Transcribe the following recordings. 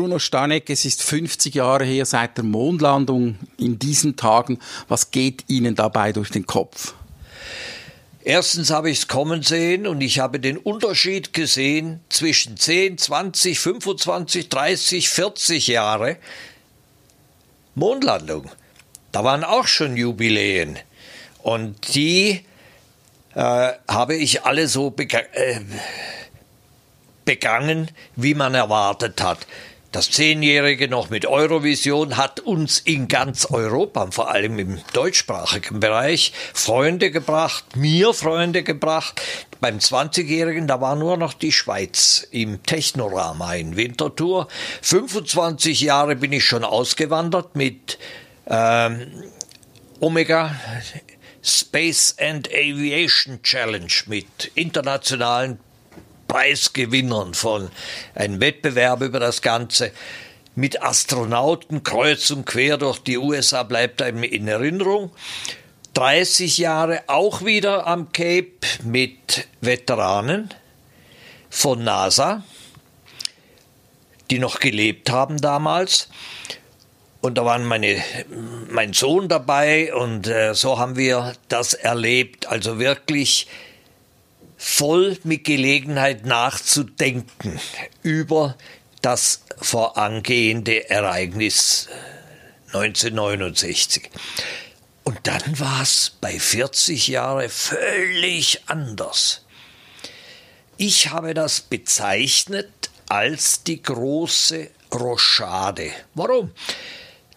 Bruno Stanek, es ist 50 Jahre her seit der Mondlandung in diesen Tagen. Was geht Ihnen dabei durch den Kopf? Erstens habe ich es kommen sehen und ich habe den Unterschied gesehen zwischen 10, 20, 25, 30, 40 Jahre Mondlandung. Da waren auch schon Jubiläen. Und die äh, habe ich alle so bega äh, begangen, wie man erwartet hat. Das Zehnjährige noch mit Eurovision hat uns in ganz Europa, vor allem im deutschsprachigen Bereich, Freunde gebracht, mir Freunde gebracht. Beim 20-Jährigen, da war nur noch die Schweiz im Technorama in Winterthur. 25 Jahre bin ich schon ausgewandert mit ähm, Omega Space and Aviation Challenge mit internationalen Preisgewinnern von einem Wettbewerb über das Ganze. Mit Astronauten kreuz und quer durch die USA bleibt einem in Erinnerung. 30 Jahre auch wieder am Cape mit Veteranen von NASA, die noch gelebt haben damals. Und da waren meine, mein Sohn dabei und äh, so haben wir das erlebt. Also wirklich voll mit Gelegenheit nachzudenken über das vorangehende Ereignis 1969. Und dann war es bei 40 Jahren völlig anders. Ich habe das bezeichnet als die große Rochade. Warum?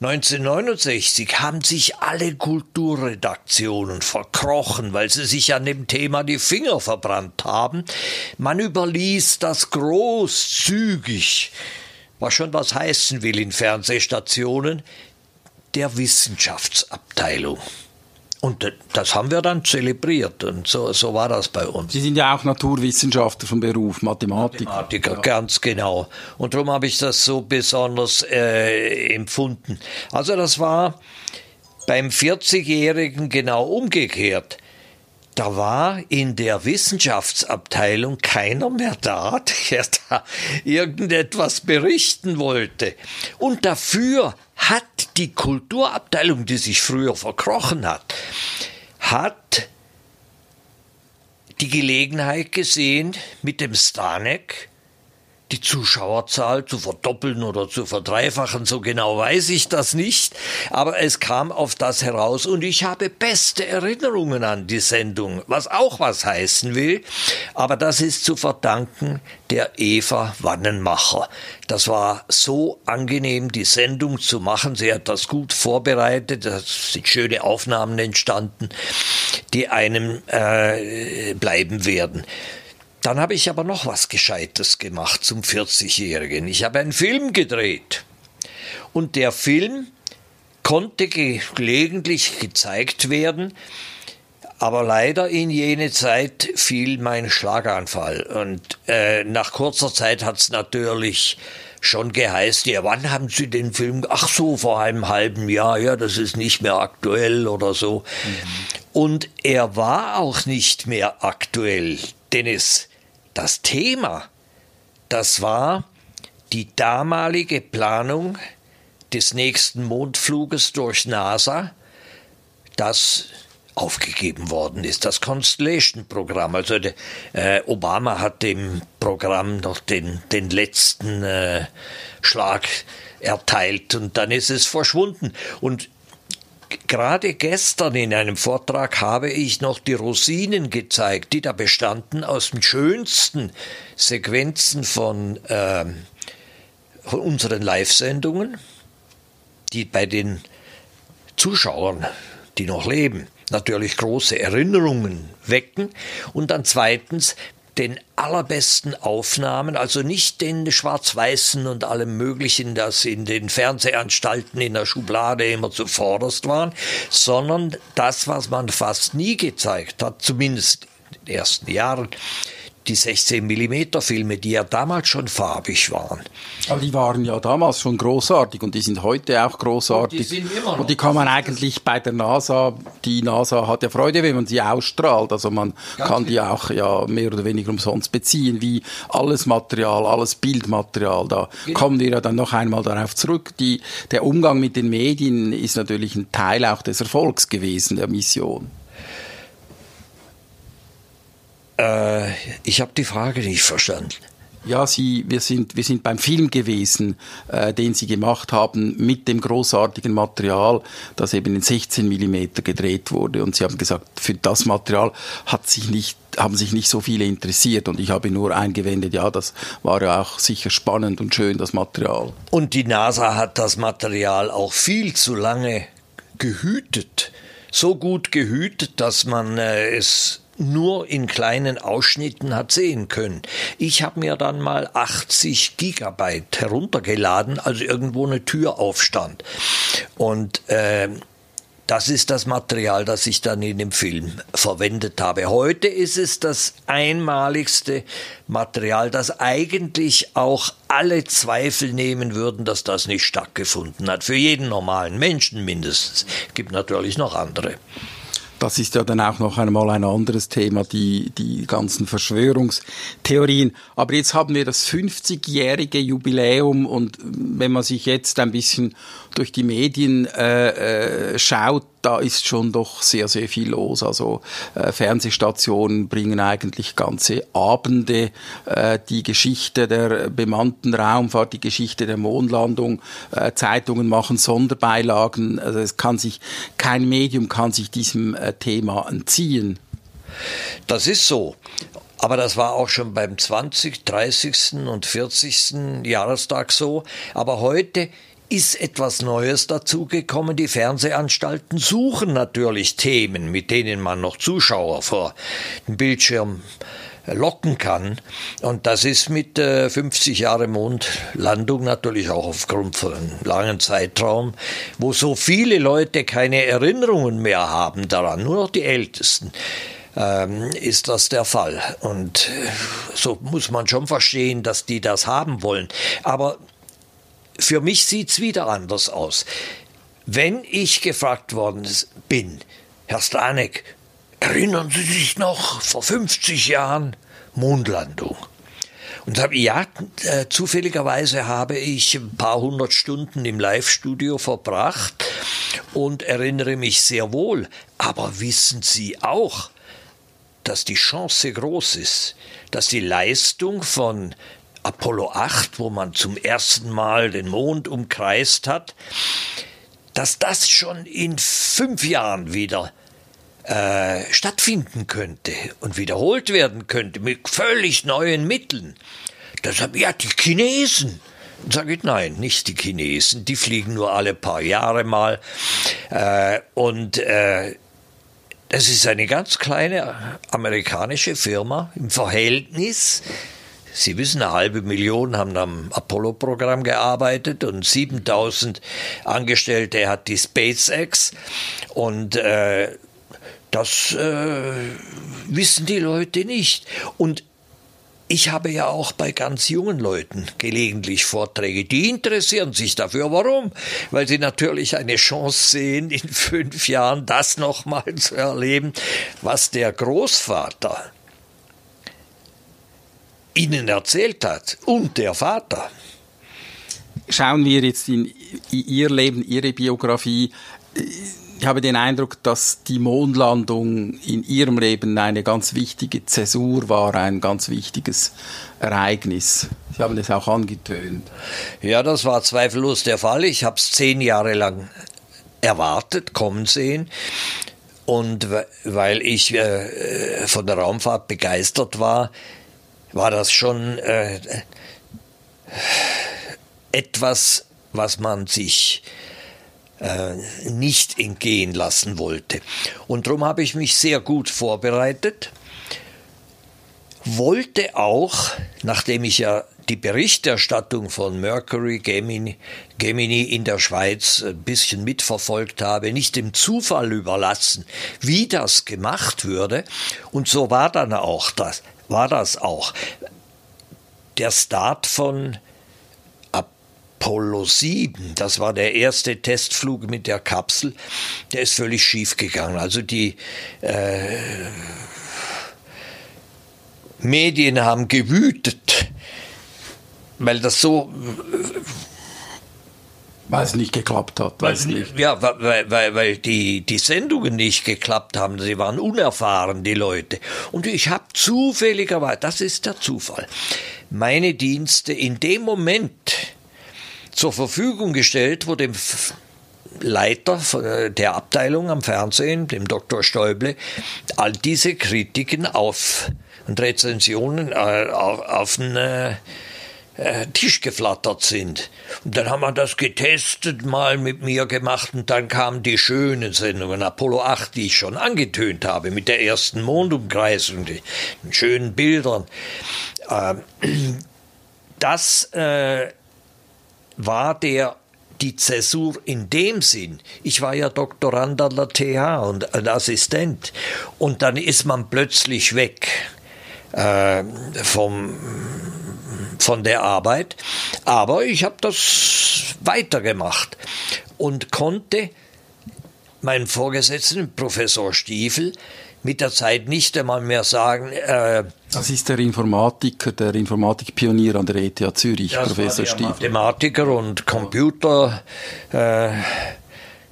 1969 haben sich alle Kulturredaktionen verkrochen, weil sie sich an dem Thema die Finger verbrannt haben. Man überließ das großzügig, was schon was heißen will in Fernsehstationen, der Wissenschaftsabteilung. Und das haben wir dann zelebriert und so, so war das bei uns. Sie sind ja auch Naturwissenschaftler vom Beruf, Mathematiker. Mathematiker, ja. ganz genau. Und darum habe ich das so besonders äh, empfunden. Also das war beim 40-Jährigen genau umgekehrt. Da war in der Wissenschaftsabteilung keiner mehr da, der da irgendetwas berichten wollte. Und dafür hat die Kulturabteilung, die sich früher verkrochen hat, hat die Gelegenheit gesehen, mit dem Stanek die Zuschauerzahl zu verdoppeln oder zu verdreifachen, so genau weiß ich das nicht, aber es kam auf das heraus und ich habe beste Erinnerungen an die Sendung, was auch was heißen will, aber das ist zu verdanken der Eva Wannenmacher. Das war so angenehm, die Sendung zu machen. Sie hat das gut vorbereitet, es sind schöne Aufnahmen entstanden, die einem äh, bleiben werden. Dann habe ich aber noch was Gescheites gemacht zum 40-Jährigen. Ich habe einen Film gedreht. Und der Film konnte gelegentlich gezeigt werden, aber leider in jene Zeit fiel mein Schlaganfall. Und äh, nach kurzer Zeit hat es natürlich schon geheißen, ja, wann haben Sie den Film? Ach so, vor einem halben Jahr, ja, das ist nicht mehr aktuell oder so. Mhm. Und er war auch nicht mehr aktuell, denn es das Thema, das war die damalige Planung des nächsten Mondfluges durch NASA, das aufgegeben worden ist, das Constellation-Programm. Also äh, Obama hat dem Programm noch den, den letzten äh, Schlag erteilt und dann ist es verschwunden. Und Gerade gestern in einem Vortrag habe ich noch die Rosinen gezeigt, die da bestanden aus den schönsten Sequenzen von, äh, von unseren Live-Sendungen, die bei den Zuschauern, die noch leben, natürlich große Erinnerungen wecken. Und dann zweitens den allerbesten Aufnahmen, also nicht den schwarz-weißen und allem Möglichen, das in den Fernsehanstalten in der Schublade immer zuvorderst waren, sondern das, was man fast nie gezeigt hat, zumindest in den ersten Jahren, die 16 mm Filme, die ja damals schon farbig waren. Aber die waren ja damals schon großartig und die sind heute auch großartig. Und die, sind immer noch. Und die kann man eigentlich bei der NASA, die NASA hat ja Freude, wenn man sie ausstrahlt. Also man Ganz kann die auch ja mehr oder weniger umsonst beziehen, wie alles Material, alles Bildmaterial. Da genau. kommen wir ja dann noch einmal darauf zurück. Die, der Umgang mit den Medien ist natürlich ein Teil auch des Erfolgs gewesen der Mission. Äh, ich habe die Frage nicht verstanden. Ja, Sie, wir sind, wir sind beim Film gewesen, äh, den Sie gemacht haben, mit dem großartigen Material, das eben in 16 mm gedreht wurde. Und Sie haben gesagt, für das Material hat sich nicht, haben sich nicht so viele interessiert. Und ich habe nur eingewendet, ja, das war ja auch sicher spannend und schön, das Material. Und die NASA hat das Material auch viel zu lange gehütet. So gut gehütet, dass man äh, es nur in kleinen Ausschnitten hat sehen können. Ich habe mir dann mal 80 Gigabyte heruntergeladen, also irgendwo eine Tür aufstand. Und äh, das ist das Material, das ich dann in dem Film verwendet habe. Heute ist es das einmaligste Material, das eigentlich auch alle Zweifel nehmen würden, dass das nicht stattgefunden hat. Für jeden normalen Menschen mindestens. Es gibt natürlich noch andere das ist ja dann auch noch einmal ein anderes Thema, die, die ganzen Verschwörungstheorien. Aber jetzt haben wir das 50-jährige Jubiläum und wenn man sich jetzt ein bisschen durch die Medien äh, äh, schaut, da ist schon doch sehr, sehr viel los. Also äh, Fernsehstationen bringen eigentlich ganze Abende äh, die Geschichte der bemannten Raumfahrt, die Geschichte der Mondlandung. Äh, Zeitungen machen Sonderbeilagen. Also es kann sich kein Medium kann sich diesem äh, Thema entziehen. Das ist so. Aber das war auch schon beim 20., 30. und 40. Jahrestag so. Aber heute ist etwas Neues dazugekommen. Die Fernsehanstalten suchen natürlich Themen, mit denen man noch Zuschauer vor den Bildschirm locken kann. Und das ist mit äh, 50 Jahre Mondlandung natürlich auch aufgrund von einem langen Zeitraum, wo so viele Leute keine Erinnerungen mehr haben daran, nur noch die Ältesten. Ähm, ist das der Fall. Und äh, so muss man schon verstehen, dass die das haben wollen. Aber für mich sieht es wieder anders aus. Wenn ich gefragt worden bin, Herr Stanek, erinnern Sie sich noch vor 50 Jahren Mondlandung? Und habe ja, äh, zufälligerweise habe ich ein paar hundert Stunden im Live-Studio verbracht und erinnere mich sehr wohl. Aber wissen Sie auch, dass die Chance groß ist, dass die Leistung von Apollo 8, wo man zum ersten Mal den Mond umkreist hat, dass das schon in fünf Jahren wieder äh, stattfinden könnte und wiederholt werden könnte mit völlig neuen Mitteln. Das haben ja die Chinesen. Sage ich, nein, nicht die Chinesen. Die fliegen nur alle paar Jahre mal. Äh, und äh, das ist eine ganz kleine amerikanische Firma im Verhältnis Sie wissen, eine halbe Million haben am Apollo-Programm gearbeitet und 7000 Angestellte hat die SpaceX. Und äh, das äh, wissen die Leute nicht. Und ich habe ja auch bei ganz jungen Leuten gelegentlich Vorträge, die interessieren sich dafür. Warum? Weil sie natürlich eine Chance sehen, in fünf Jahren das nochmal zu erleben, was der Großvater ihnen erzählt hat und der Vater. Schauen wir jetzt in Ihr Leben, Ihre Biografie. Ich habe den Eindruck, dass die Mondlandung in Ihrem Leben eine ganz wichtige Zäsur war, ein ganz wichtiges Ereignis. Sie haben es auch angetönt. Ja, das war zweifellos der Fall. Ich habe es zehn Jahre lang erwartet, kommen sehen. Und weil ich äh, von der Raumfahrt begeistert war, war das schon äh, etwas, was man sich äh, nicht entgehen lassen wollte. Und darum habe ich mich sehr gut vorbereitet, wollte auch, nachdem ich ja die Berichterstattung von Mercury Gemini, Gemini in der Schweiz ein bisschen mitverfolgt habe, nicht dem Zufall überlassen, wie das gemacht würde. Und so war dann auch das war das auch. Der Start von Apollo 7, das war der erste Testflug mit der Kapsel, der ist völlig schief gegangen. Also die äh, Medien haben gewütet, weil das so weil es nicht geklappt hat. Weil, nicht. Ja, weil, weil, weil die, die Sendungen nicht geklappt haben. Sie waren unerfahren, die Leute. Und ich habe zufälligerweise, das ist der Zufall, meine Dienste in dem Moment zur Verfügung gestellt, wo dem Leiter äh, der Abteilung am Fernsehen, dem Dr. Stäuble, all diese Kritiken auf und Rezensionen äh, auf, auf einen äh, Tisch geflattert sind. Und dann haben wir das getestet, mal mit mir gemacht und dann kamen die schönen Sendungen, Apollo 8, die ich schon angetönt habe, mit der ersten Mondumkreisung, den schönen Bildern. Ähm, das äh, war der die Zäsur in dem Sinn. Ich war ja Doktorand an der TH und ein Assistent. Und dann ist man plötzlich weg äh, vom, von der Arbeit. Aber ich habe das weitergemacht und konnte meinen Vorgesetzten, Professor Stiefel, mit der Zeit nicht einmal mehr sagen. Äh, das ist der Informatiker, der Informatikpionier an der ETH Zürich, Professor Stiefel. Mathematiker und Computer. Äh,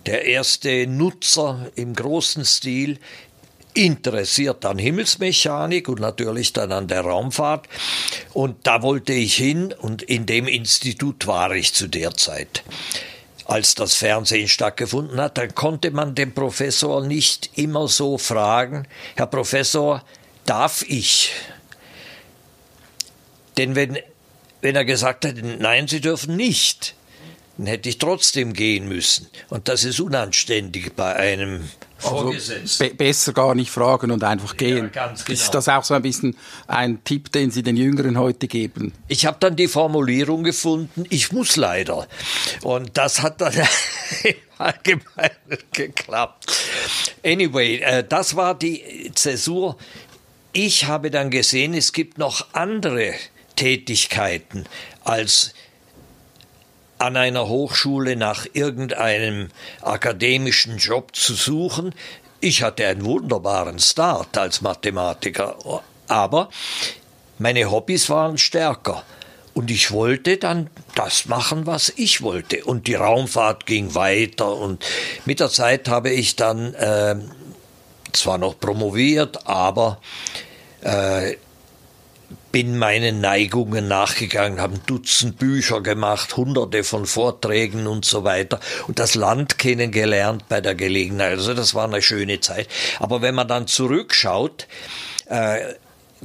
der erste Nutzer im großen Stil, interessiert an Himmelsmechanik und natürlich dann an der Raumfahrt. Und da wollte ich hin und in dem Institut war ich zu der Zeit als das Fernsehen stattgefunden hat, dann konnte man den Professor nicht immer so fragen, Herr Professor, darf ich? Denn wenn, wenn er gesagt hätte, nein, Sie dürfen nicht, dann hätte ich trotzdem gehen müssen. Und das ist unanständig bei einem also be besser gar nicht fragen und einfach gehen. Ja, genau. Ist das auch so ein bisschen ein Tipp, den Sie den Jüngeren heute geben? Ich habe dann die Formulierung gefunden, ich muss leider. Und das hat dann im Allgemeinen geklappt. Anyway, äh, das war die Zäsur. Ich habe dann gesehen, es gibt noch andere Tätigkeiten als an einer Hochschule nach irgendeinem akademischen Job zu suchen. Ich hatte einen wunderbaren Start als Mathematiker, aber meine Hobbys waren stärker. Und ich wollte dann das machen, was ich wollte. Und die Raumfahrt ging weiter. Und mit der Zeit habe ich dann äh, zwar noch promoviert, aber äh, bin meinen Neigungen nachgegangen, habe ein Dutzend Bücher gemacht, hunderte von Vorträgen und so weiter und das Land kennengelernt bei der Gelegenheit. Also das war eine schöne Zeit. Aber wenn man dann zurückschaut, äh,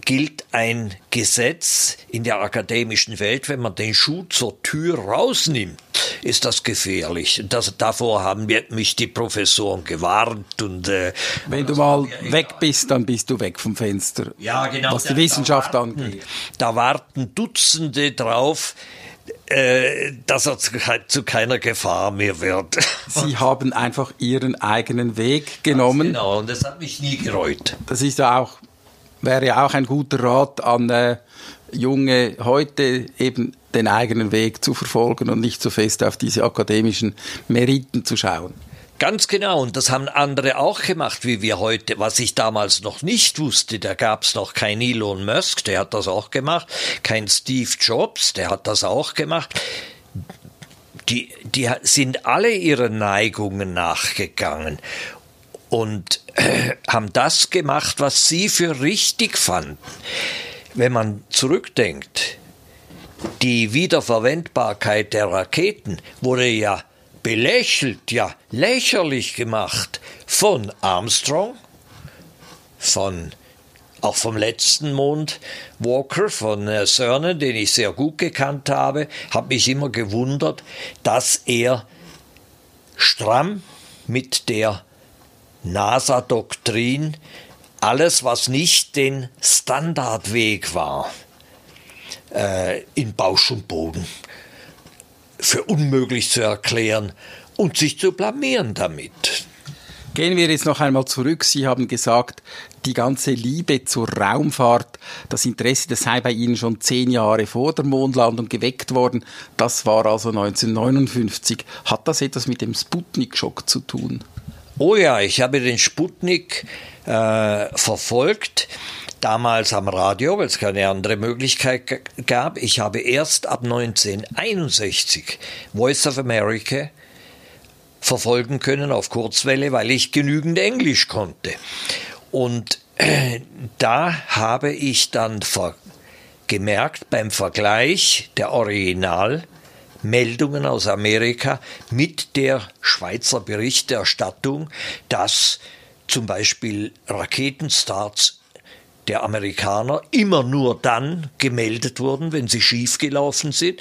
gilt ein Gesetz in der akademischen Welt, wenn man den Schuh zur Tür rausnimmt, ist das gefährlich. Das, davor haben mich die Professoren gewarnt. Und, äh, wenn du mal weg bist, dann bist du weg vom Fenster. Ja, genau. Was die Wissenschaft da warten, angeht. Da warten Dutzende drauf, äh, dass er zu, zu, keiner Gefahr mehr wird. Sie haben einfach Ihren eigenen Weg genommen. Ganz genau, und das hat mich nie gereut. Das ist ja auch wäre ja auch ein guter Rat an äh, Junge heute eben den eigenen Weg zu verfolgen und nicht so fest auf diese akademischen Meriten zu schauen. Ganz genau, und das haben andere auch gemacht, wie wir heute. Was ich damals noch nicht wusste, da gab es noch kein Elon Musk, der hat das auch gemacht, kein Steve Jobs, der hat das auch gemacht. Die, die sind alle ihren Neigungen nachgegangen und äh, haben das gemacht, was sie für richtig fanden. Wenn man zurückdenkt, die Wiederverwendbarkeit der Raketen wurde ja belächelt, ja lächerlich gemacht von Armstrong, von auch vom letzten Mond Walker von äh, Cernan, den ich sehr gut gekannt habe, habe mich immer gewundert, dass er stramm mit der NASA-Doktrin alles, was nicht den Standardweg war, äh, in Bausch und Boden für unmöglich zu erklären und sich zu blamieren damit. Gehen wir jetzt noch einmal zurück. Sie haben gesagt, die ganze Liebe zur Raumfahrt, das Interesse, das sei bei Ihnen schon zehn Jahre vor der Mondlandung geweckt worden. Das war also 1959. Hat das etwas mit dem Sputnik-Schock zu tun? Oh ja, ich habe den Sputnik äh, verfolgt damals am Radio, weil es keine andere Möglichkeit gab. Ich habe erst ab 1961 Voice of America verfolgen können auf Kurzwelle, weil ich genügend Englisch konnte. Und äh, da habe ich dann gemerkt beim Vergleich der Originalmeldungen aus Amerika mit der Schweizer Berichterstattung, dass zum Beispiel Raketenstarts der Amerikaner immer nur dann gemeldet wurden, wenn sie schiefgelaufen sind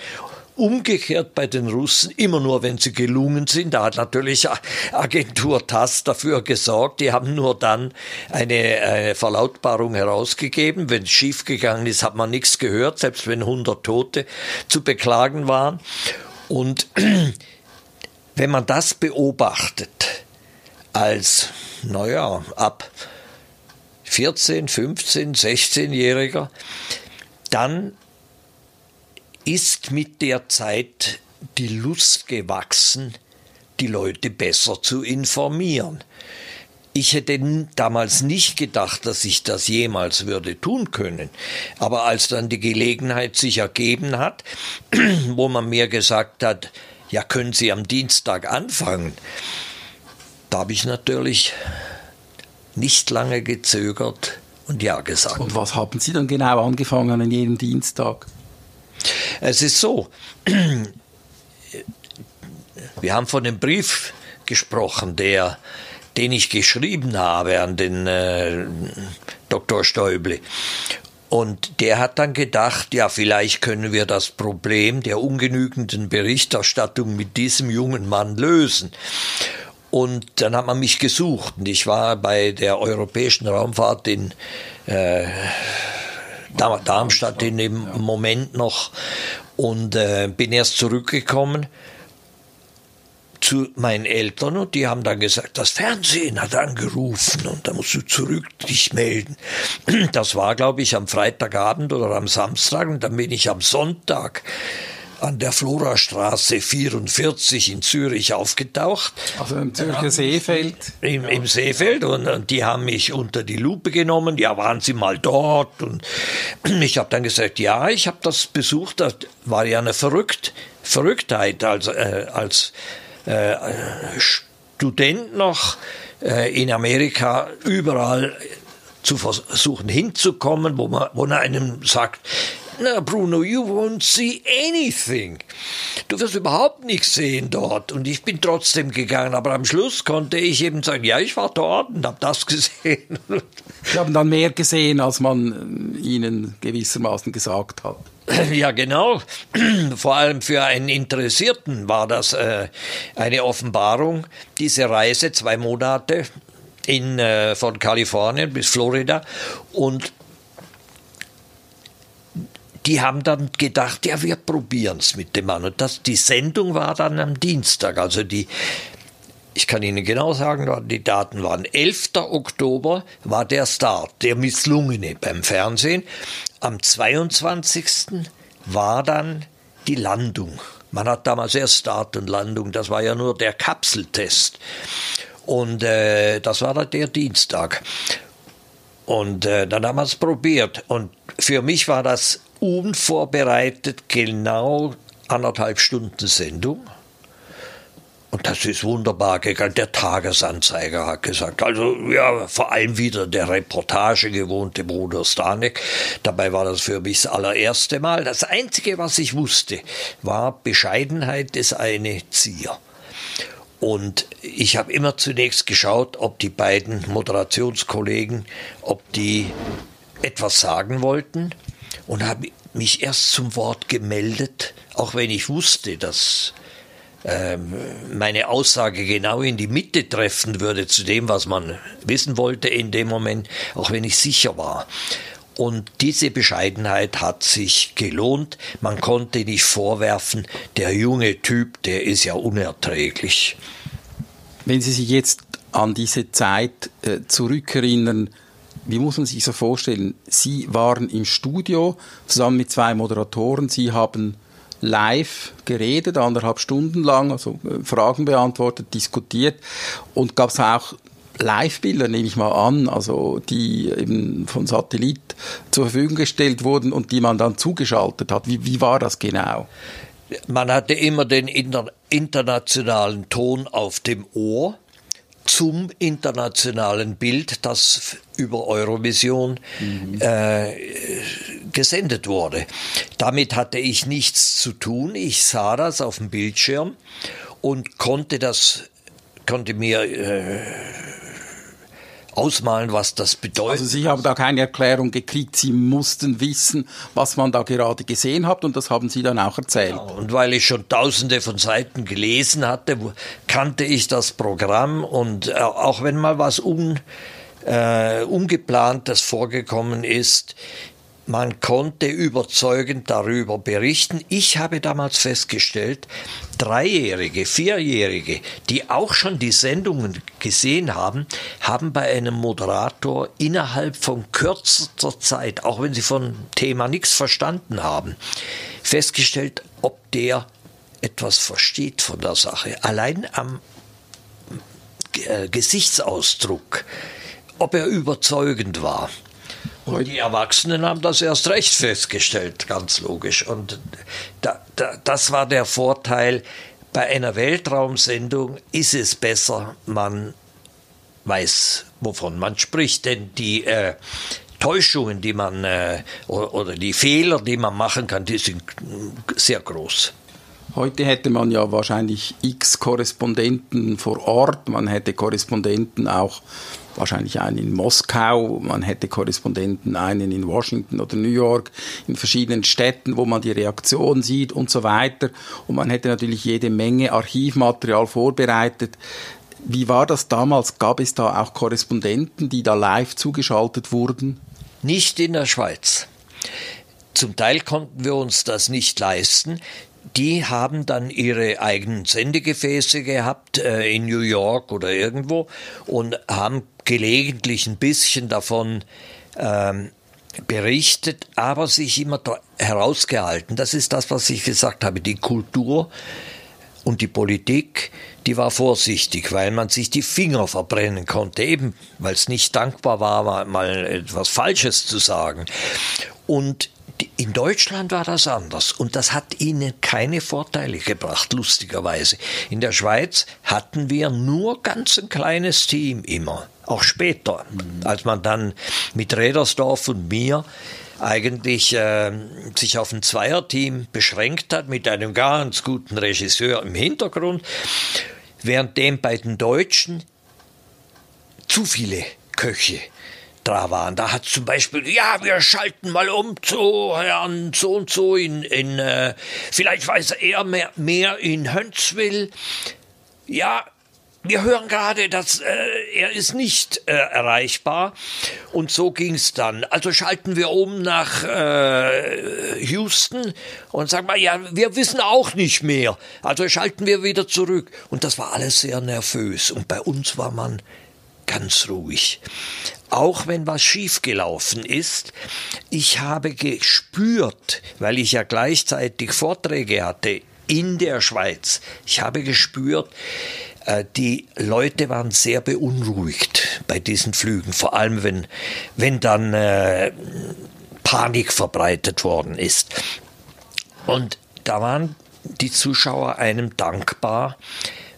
Umgekehrt bei den Russen immer nur, wenn sie gelungen sind. Da hat natürlich Agentur TASS dafür gesorgt. Die haben nur dann eine, eine Verlautbarung herausgegeben. Wenn es schiefgegangen ist, hat man nichts gehört, selbst wenn 100 Tote zu beklagen waren. Und wenn man das beobachtet, als, naja, ab 14, 15, 16-Jähriger, dann ist mit der Zeit die Lust gewachsen, die Leute besser zu informieren. Ich hätte damals nicht gedacht, dass ich das jemals würde tun können. Aber als dann die Gelegenheit sich ergeben hat, wo man mir gesagt hat, ja, können Sie am Dienstag anfangen, da habe ich natürlich nicht lange gezögert und ja gesagt. Und was haben Sie dann genau angefangen an jedem Dienstag? Es ist so, wir haben von dem Brief gesprochen, der, den ich geschrieben habe an den äh, Dr. Stäuble. Und der hat dann gedacht, ja, vielleicht können wir das Problem der ungenügenden Berichterstattung mit diesem jungen Mann lösen. Und dann hat man mich gesucht und ich war bei der europäischen Raumfahrt in äh, Darmstadt in dem Moment noch und äh, bin erst zurückgekommen zu meinen Eltern und die haben dann gesagt, das Fernsehen hat angerufen und da musst du zurück dich melden. Das war, glaube ich, am Freitagabend oder am Samstag und dann bin ich am Sonntag an der Florastraße 44 in Zürich aufgetaucht. Also im Zürcher Seefeld? Im, im Seefeld und, und, die haben mich unter die Lupe genommen. Ja, waren Sie mal dort? Und ich habe dann gesagt, ja, ich habe das besucht. Das war ja eine Verrückt, Verrücktheit als, äh, als äh, Student noch äh, in Amerika überall zu versuchen hinzukommen, wo man, wo man einem sagt, na, Bruno, you won't see anything. Du wirst überhaupt nichts sehen dort. Und ich bin trotzdem gegangen. Aber am Schluss konnte ich eben sagen, ja, ich war dort und habe das gesehen. Sie haben dann mehr gesehen, als man Ihnen gewissermaßen gesagt hat. Ja, genau. Vor allem für einen Interessierten war das äh, eine Offenbarung. Diese Reise, zwei Monate in, äh, von Kalifornien bis Florida. Und die haben dann gedacht, ja, wir probieren es mit dem Mann. Und das, die Sendung war dann am Dienstag. Also die, ich kann Ihnen genau sagen, die Daten waren 11. Oktober war der Start, der misslungene beim Fernsehen. Am 22. war dann die Landung. Man hat damals erst Start und Landung, das war ja nur der Kapseltest. Und äh, das war dann der Dienstag. Und äh, dann haben wir es probiert. Und für mich war das unvorbereitet genau anderthalb Stunden Sendung. Und das ist wunderbar gegangen. Der Tagesanzeiger hat gesagt, also ja, vor allem wieder der Reportage gewohnte Bruder Stanek. Dabei war das für mich das allererste Mal. Das Einzige, was ich wusste, war Bescheidenheit des eine Zier. Und ich habe immer zunächst geschaut, ob die beiden Moderationskollegen, ob die etwas sagen wollten und habe mich erst zum Wort gemeldet, auch wenn ich wusste, dass ähm, meine Aussage genau in die Mitte treffen würde zu dem, was man wissen wollte in dem Moment, auch wenn ich sicher war. Und diese Bescheidenheit hat sich gelohnt. Man konnte nicht vorwerfen, der junge Typ, der ist ja unerträglich. Wenn Sie sich jetzt an diese Zeit äh, zurückerinnern. Wie muss man sich so vorstellen? Sie waren im Studio zusammen mit zwei Moderatoren. Sie haben live geredet, anderthalb Stunden lang, also äh, Fragen beantwortet, diskutiert und gab es auch Live-Bilder, nehme ich mal an, also die eben von Satellit zur Verfügung gestellt wurden und die man dann zugeschaltet hat. Wie, wie war das genau? Man hatte immer den inter internationalen Ton auf dem Ohr zum internationalen Bild, das über Eurovision mhm. äh, gesendet wurde. Damit hatte ich nichts zu tun. Ich sah das auf dem Bildschirm und konnte das konnte mir äh, ausmalen, was das bedeutet. Also Sie haben da keine Erklärung gekriegt, Sie mussten wissen, was man da gerade gesehen hat und das haben Sie dann auch erzählt. Genau. Und weil ich schon tausende von Seiten gelesen hatte, kannte ich das Programm und äh, auch wenn mal was un, äh, ungeplantes vorgekommen ist, man konnte überzeugend darüber berichten. Ich habe damals festgestellt, Dreijährige, Vierjährige, die auch schon die Sendungen gesehen haben, haben bei einem Moderator innerhalb von kürzester Zeit, auch wenn sie von Thema nichts verstanden haben, festgestellt, ob der etwas versteht von der Sache. Allein am äh, Gesichtsausdruck, ob er überzeugend war. Und die Erwachsenen haben das erst recht festgestellt, ganz logisch. Und da, da, das war der Vorteil. Bei einer Weltraumsendung ist es besser, man weiß, wovon man spricht. Denn die äh, Täuschungen, die man äh, oder, die Fehler, die man machen kann, die sind sehr groß. Heute hätte man ja wahrscheinlich x Korrespondenten vor Ort, man hätte Korrespondenten auch wahrscheinlich einen in Moskau, man hätte Korrespondenten, einen in Washington oder New York, in verschiedenen Städten, wo man die Reaktion sieht und so weiter. Und man hätte natürlich jede Menge Archivmaterial vorbereitet. Wie war das damals? Gab es da auch Korrespondenten, die da live zugeschaltet wurden? Nicht in der Schweiz. Zum Teil konnten wir uns das nicht leisten die haben dann ihre eigenen Sendegefäße gehabt äh, in New York oder irgendwo und haben gelegentlich ein bisschen davon ähm, berichtet, aber sich immer herausgehalten. Das ist das, was ich gesagt habe. Die Kultur und die Politik, die war vorsichtig, weil man sich die Finger verbrennen konnte, eben weil es nicht dankbar war, mal etwas Falsches zu sagen. Und in Deutschland war das anders und das hat ihnen keine Vorteile gebracht, lustigerweise. In der Schweiz hatten wir nur ganz ein kleines Team immer, auch später, als man dann mit Redersdorf und mir eigentlich äh, sich auf ein Zweierteam beschränkt hat mit einem ganz guten Regisseur im Hintergrund, währenddem bei den Deutschen zu viele Köche da waren. Da hat zum Beispiel, ja, wir schalten mal um zu Herrn so und so in, in äh, vielleicht weiß er mehr, mehr in Hönzwil. Ja, wir hören gerade, dass äh, er ist nicht äh, erreichbar und so ging es dann. Also schalten wir um nach äh, Houston und sagen mal, ja, wir wissen auch nicht mehr. Also schalten wir wieder zurück und das war alles sehr nervös und bei uns war man ganz ruhig auch wenn was schiefgelaufen ist. Ich habe gespürt, weil ich ja gleichzeitig Vorträge hatte in der Schweiz, ich habe gespürt, äh, die Leute waren sehr beunruhigt bei diesen Flügen, vor allem wenn, wenn dann äh, Panik verbreitet worden ist. Und da waren die Zuschauer einem dankbar,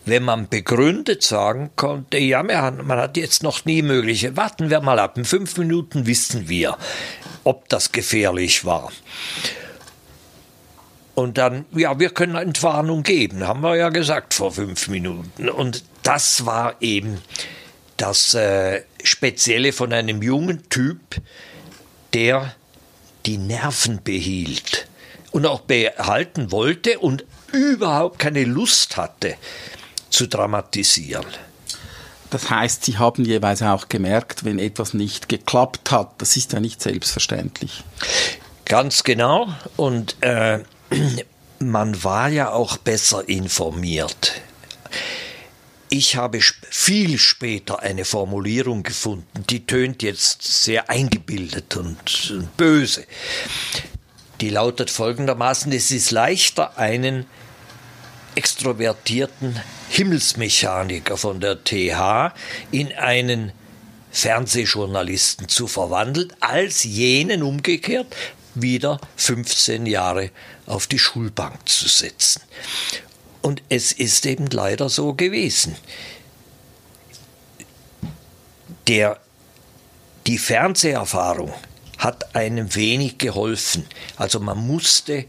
wenn man begründet sagen konnte, ja, man hat jetzt noch nie mögliche, warten wir mal ab, in fünf Minuten wissen wir, ob das gefährlich war. Und dann, ja, wir können Entwarnung geben, haben wir ja gesagt vor fünf Minuten. Und das war eben das äh, Spezielle von einem jungen Typ, der die Nerven behielt und auch behalten wollte und überhaupt keine Lust hatte, zu dramatisieren. Das heißt, Sie haben jeweils auch gemerkt, wenn etwas nicht geklappt hat. Das ist ja nicht selbstverständlich. Ganz genau. Und äh, man war ja auch besser informiert. ich habe viel später eine Formulierung gefunden, die tönt jetzt sehr eingebildet und böse. Die lautet folgendermaßen, es ist leichter, einen extrovertierten Himmelsmechaniker von der TH in einen Fernsehjournalisten zu verwandeln, als jenen umgekehrt wieder 15 Jahre auf die Schulbank zu setzen. Und es ist eben leider so gewesen. Der, die Fernseherfahrung hat einem wenig geholfen. Also man musste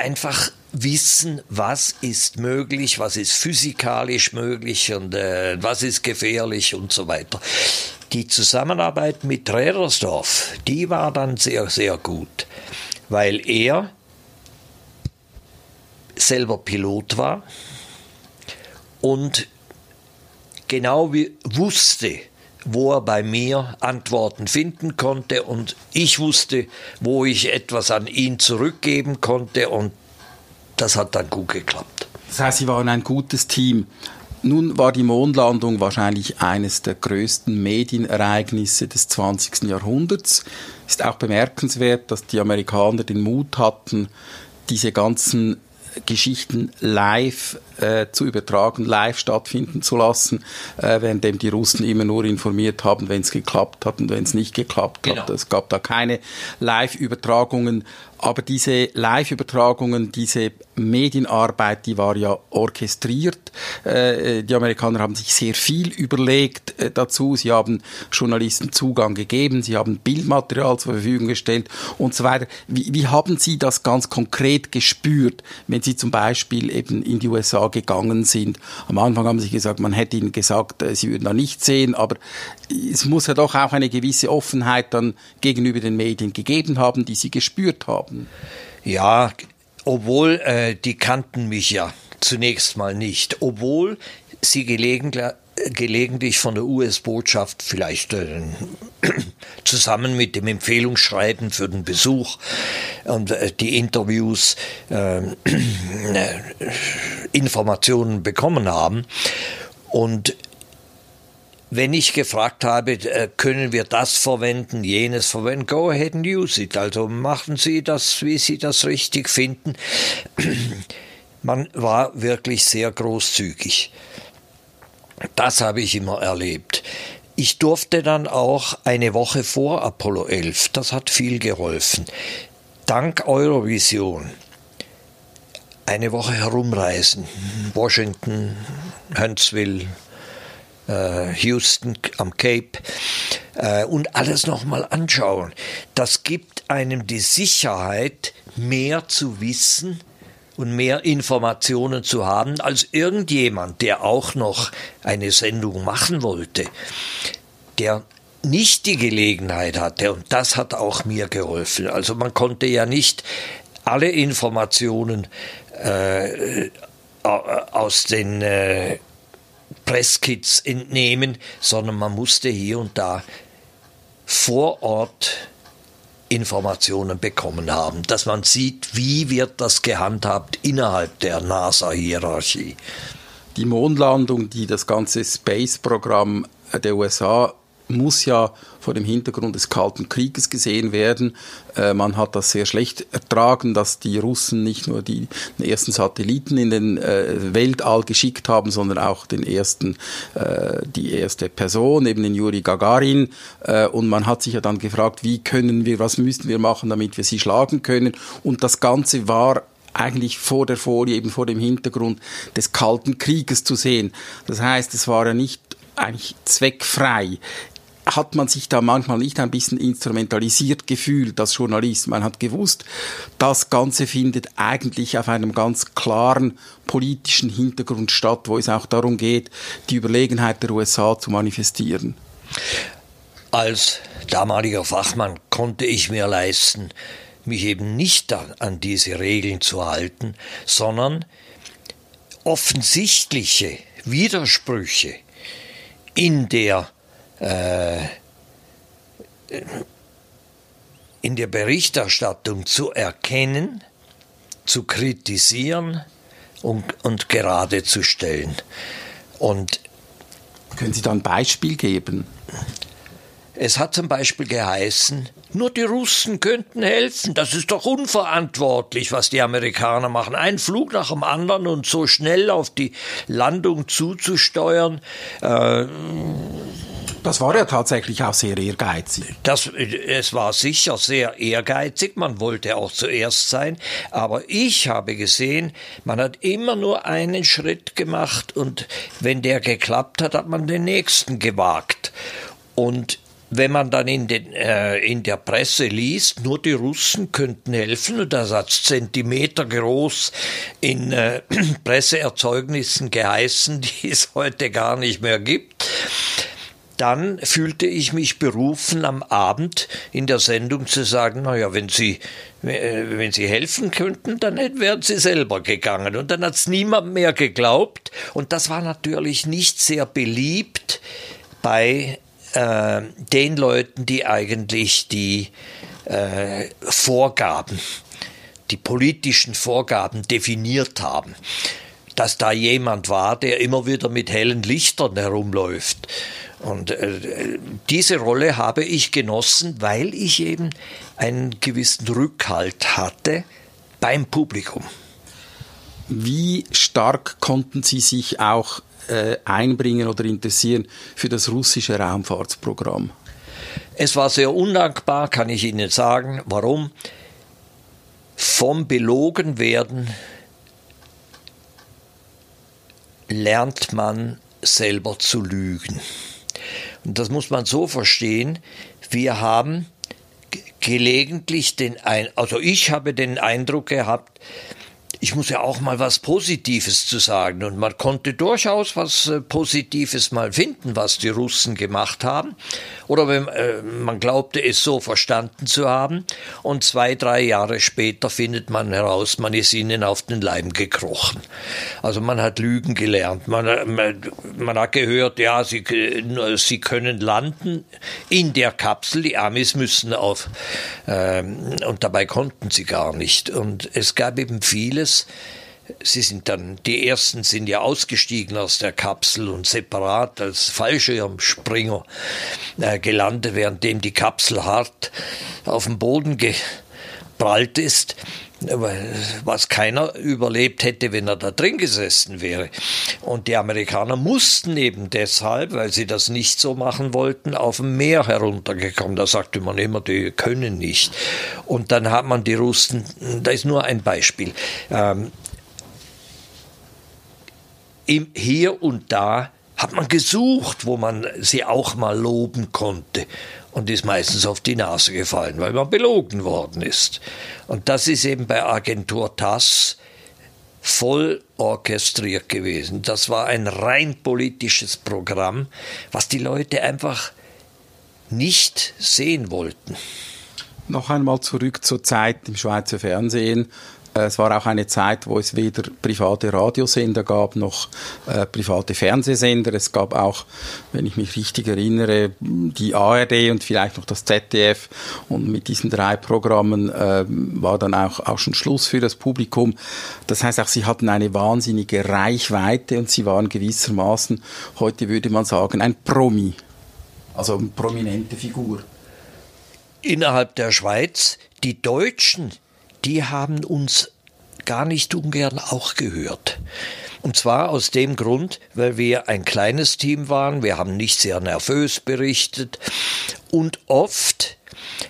einfach wissen, was ist möglich, was ist physikalisch möglich und äh, was ist gefährlich und so weiter. Die Zusammenarbeit mit Rädersdorf, die war dann sehr, sehr gut, weil er selber Pilot war und genau wie wusste, wo er bei mir Antworten finden konnte und ich wusste, wo ich etwas an ihn zurückgeben konnte und das hat dann gut geklappt. Das heißt, Sie waren ein gutes Team. Nun war die Mondlandung wahrscheinlich eines der größten Medienereignisse des 20. Jahrhunderts. Ist auch bemerkenswert, dass die Amerikaner den Mut hatten, diese ganzen Geschichten live äh, zu übertragen, live stattfinden zu lassen, äh, währenddem die Russen immer nur informiert haben, wenn es geklappt hat und wenn es nicht geklappt genau. hat. Es gab da keine Live-Übertragungen aber diese Live-Übertragungen, diese Medienarbeit, die war ja orchestriert. Äh, die Amerikaner haben sich sehr viel überlegt äh, dazu. Sie haben Journalisten Zugang gegeben, sie haben Bildmaterial zur Verfügung gestellt und so weiter. Wie, wie haben Sie das ganz konkret gespürt, wenn Sie zum Beispiel eben in die USA gegangen sind? Am Anfang haben Sie gesagt, man hätte Ihnen gesagt, äh, Sie würden da nicht sehen, aber es muss ja doch auch eine gewisse Offenheit dann gegenüber den Medien gegeben haben, die Sie gespürt haben? Ja, obwohl äh, die kannten mich ja zunächst mal nicht, obwohl sie gelegentlich gelegentlich von der US-Botschaft vielleicht äh, zusammen mit dem Empfehlungsschreiben für den Besuch und äh, die Interviews äh, Informationen bekommen haben. Und wenn ich gefragt habe, äh, können wir das verwenden, jenes verwenden, go ahead and use it. Also machen Sie das, wie Sie das richtig finden. Man war wirklich sehr großzügig. Das habe ich immer erlebt. Ich durfte dann auch eine Woche vor Apollo 11, das hat viel geholfen, dank Eurovision eine Woche herumreisen. Washington, Huntsville, äh, Houston am Cape äh, und alles nochmal anschauen. Das gibt einem die Sicherheit, mehr zu wissen und mehr Informationen zu haben als irgendjemand, der auch noch eine Sendung machen wollte, der nicht die Gelegenheit hatte. Und das hat auch mir geholfen. Also man konnte ja nicht alle Informationen äh, aus den äh, Presskits entnehmen, sondern man musste hier und da vor Ort Informationen bekommen haben, dass man sieht, wie wird das gehandhabt innerhalb der NASA-Hierarchie. Die Mondlandung, die das ganze Space-Programm der USA muss ja vor dem Hintergrund des Kalten Krieges gesehen werden. Äh, man hat das sehr schlecht ertragen, dass die Russen nicht nur die, ersten Satelliten in den äh, Weltall geschickt haben, sondern auch den ersten, äh, die erste Person, eben den Juri Gagarin. Äh, und man hat sich ja dann gefragt, wie können wir, was müssten wir machen, damit wir sie schlagen können. Und das Ganze war eigentlich vor der Folie, eben vor dem Hintergrund des Kalten Krieges zu sehen. Das heißt, es war ja nicht eigentlich zweckfrei hat man sich da manchmal nicht ein bisschen instrumentalisiert gefühlt als Journalist. Man hat gewusst, das Ganze findet eigentlich auf einem ganz klaren politischen Hintergrund statt, wo es auch darum geht, die Überlegenheit der USA zu manifestieren. Als damaliger Fachmann konnte ich mir leisten, mich eben nicht an diese Regeln zu halten, sondern offensichtliche Widersprüche in der äh, in der Berichterstattung zu erkennen, zu kritisieren und, und gerade zu stellen. Und können Sie da ein Beispiel geben? Es hat zum Beispiel geheißen, nur die Russen könnten helfen. Das ist doch unverantwortlich, was die Amerikaner machen. Ein Flug nach dem anderen und so schnell auf die Landung zuzusteuern. Äh, das war ja tatsächlich auch sehr ehrgeizig. Das, es war sicher sehr ehrgeizig, man wollte auch zuerst sein, aber ich habe gesehen, man hat immer nur einen Schritt gemacht und wenn der geklappt hat, hat man den nächsten gewagt. Und wenn man dann in, den, äh, in der Presse liest, nur die Russen könnten helfen, und das hat Zentimeter groß in äh, Presseerzeugnissen geheißen, die es heute gar nicht mehr gibt, dann fühlte ich mich berufen, am Abend in der Sendung zu sagen, naja, wenn Sie, äh, wenn Sie helfen könnten, dann wären Sie selber gegangen. Und dann hat es niemand mehr geglaubt. Und das war natürlich nicht sehr beliebt bei äh, den Leuten, die eigentlich die äh, Vorgaben, die politischen Vorgaben definiert haben. Dass da jemand war, der immer wieder mit hellen Lichtern herumläuft. Und äh, diese Rolle habe ich genossen, weil ich eben einen gewissen Rückhalt hatte beim Publikum. Wie stark konnten Sie sich auch äh, einbringen oder interessieren für das russische Raumfahrtsprogramm? Es war sehr undankbar, kann ich Ihnen sagen. Warum? Vom Belogenwerden lernt man selber zu lügen. Und das muss man so verstehen, wir haben gelegentlich den ein also ich habe den Eindruck gehabt, ich muss ja auch mal was Positives zu sagen. Und man konnte durchaus was äh, Positives mal finden, was die Russen gemacht haben. Oder wenn äh, man glaubte, es so verstanden zu haben. Und zwei, drei Jahre später findet man heraus, man ist ihnen auf den Leim gekrochen. Also man hat Lügen gelernt. Man, äh, man, man hat gehört, ja, sie, sie können landen in der Kapsel. Die Amis müssen auf. Ähm, und dabei konnten sie gar nicht. Und es gab eben vieles, alles. Sie sind dann, die ersten sind ja ausgestiegen aus der Kapsel und separat als Fallschirmspringer äh, gelandet, währenddem die Kapsel hart auf dem Boden geprallt ist was keiner überlebt hätte, wenn er da drin gesessen wäre. Und die Amerikaner mussten eben deshalb, weil sie das nicht so machen wollten, auf dem Meer heruntergekommen. Da sagte man immer, die können nicht. Und dann hat man die Russen, da ist nur ein Beispiel, ähm, im, hier und da hat man gesucht, wo man sie auch mal loben konnte und ist meistens auf die Nase gefallen, weil man belogen worden ist. Und das ist eben bei Agentur TAS voll orchestriert gewesen. Das war ein rein politisches Programm, was die Leute einfach nicht sehen wollten. Noch einmal zurück zur Zeit im Schweizer Fernsehen. Äh, es war auch eine Zeit, wo es weder private Radiosender gab noch äh, private Fernsehsender. Es gab auch, wenn ich mich richtig erinnere, die ARD und vielleicht noch das ZDF. Und mit diesen drei Programmen äh, war dann auch, auch schon Schluss für das Publikum. Das heißt auch, sie hatten eine wahnsinnige Reichweite und sie waren gewissermaßen, heute würde man sagen, ein Promi. Also eine prominente Figur. Innerhalb der Schweiz, die Deutschen, die haben uns gar nicht ungern auch gehört. Und zwar aus dem Grund, weil wir ein kleines Team waren, wir haben nicht sehr nervös berichtet und oft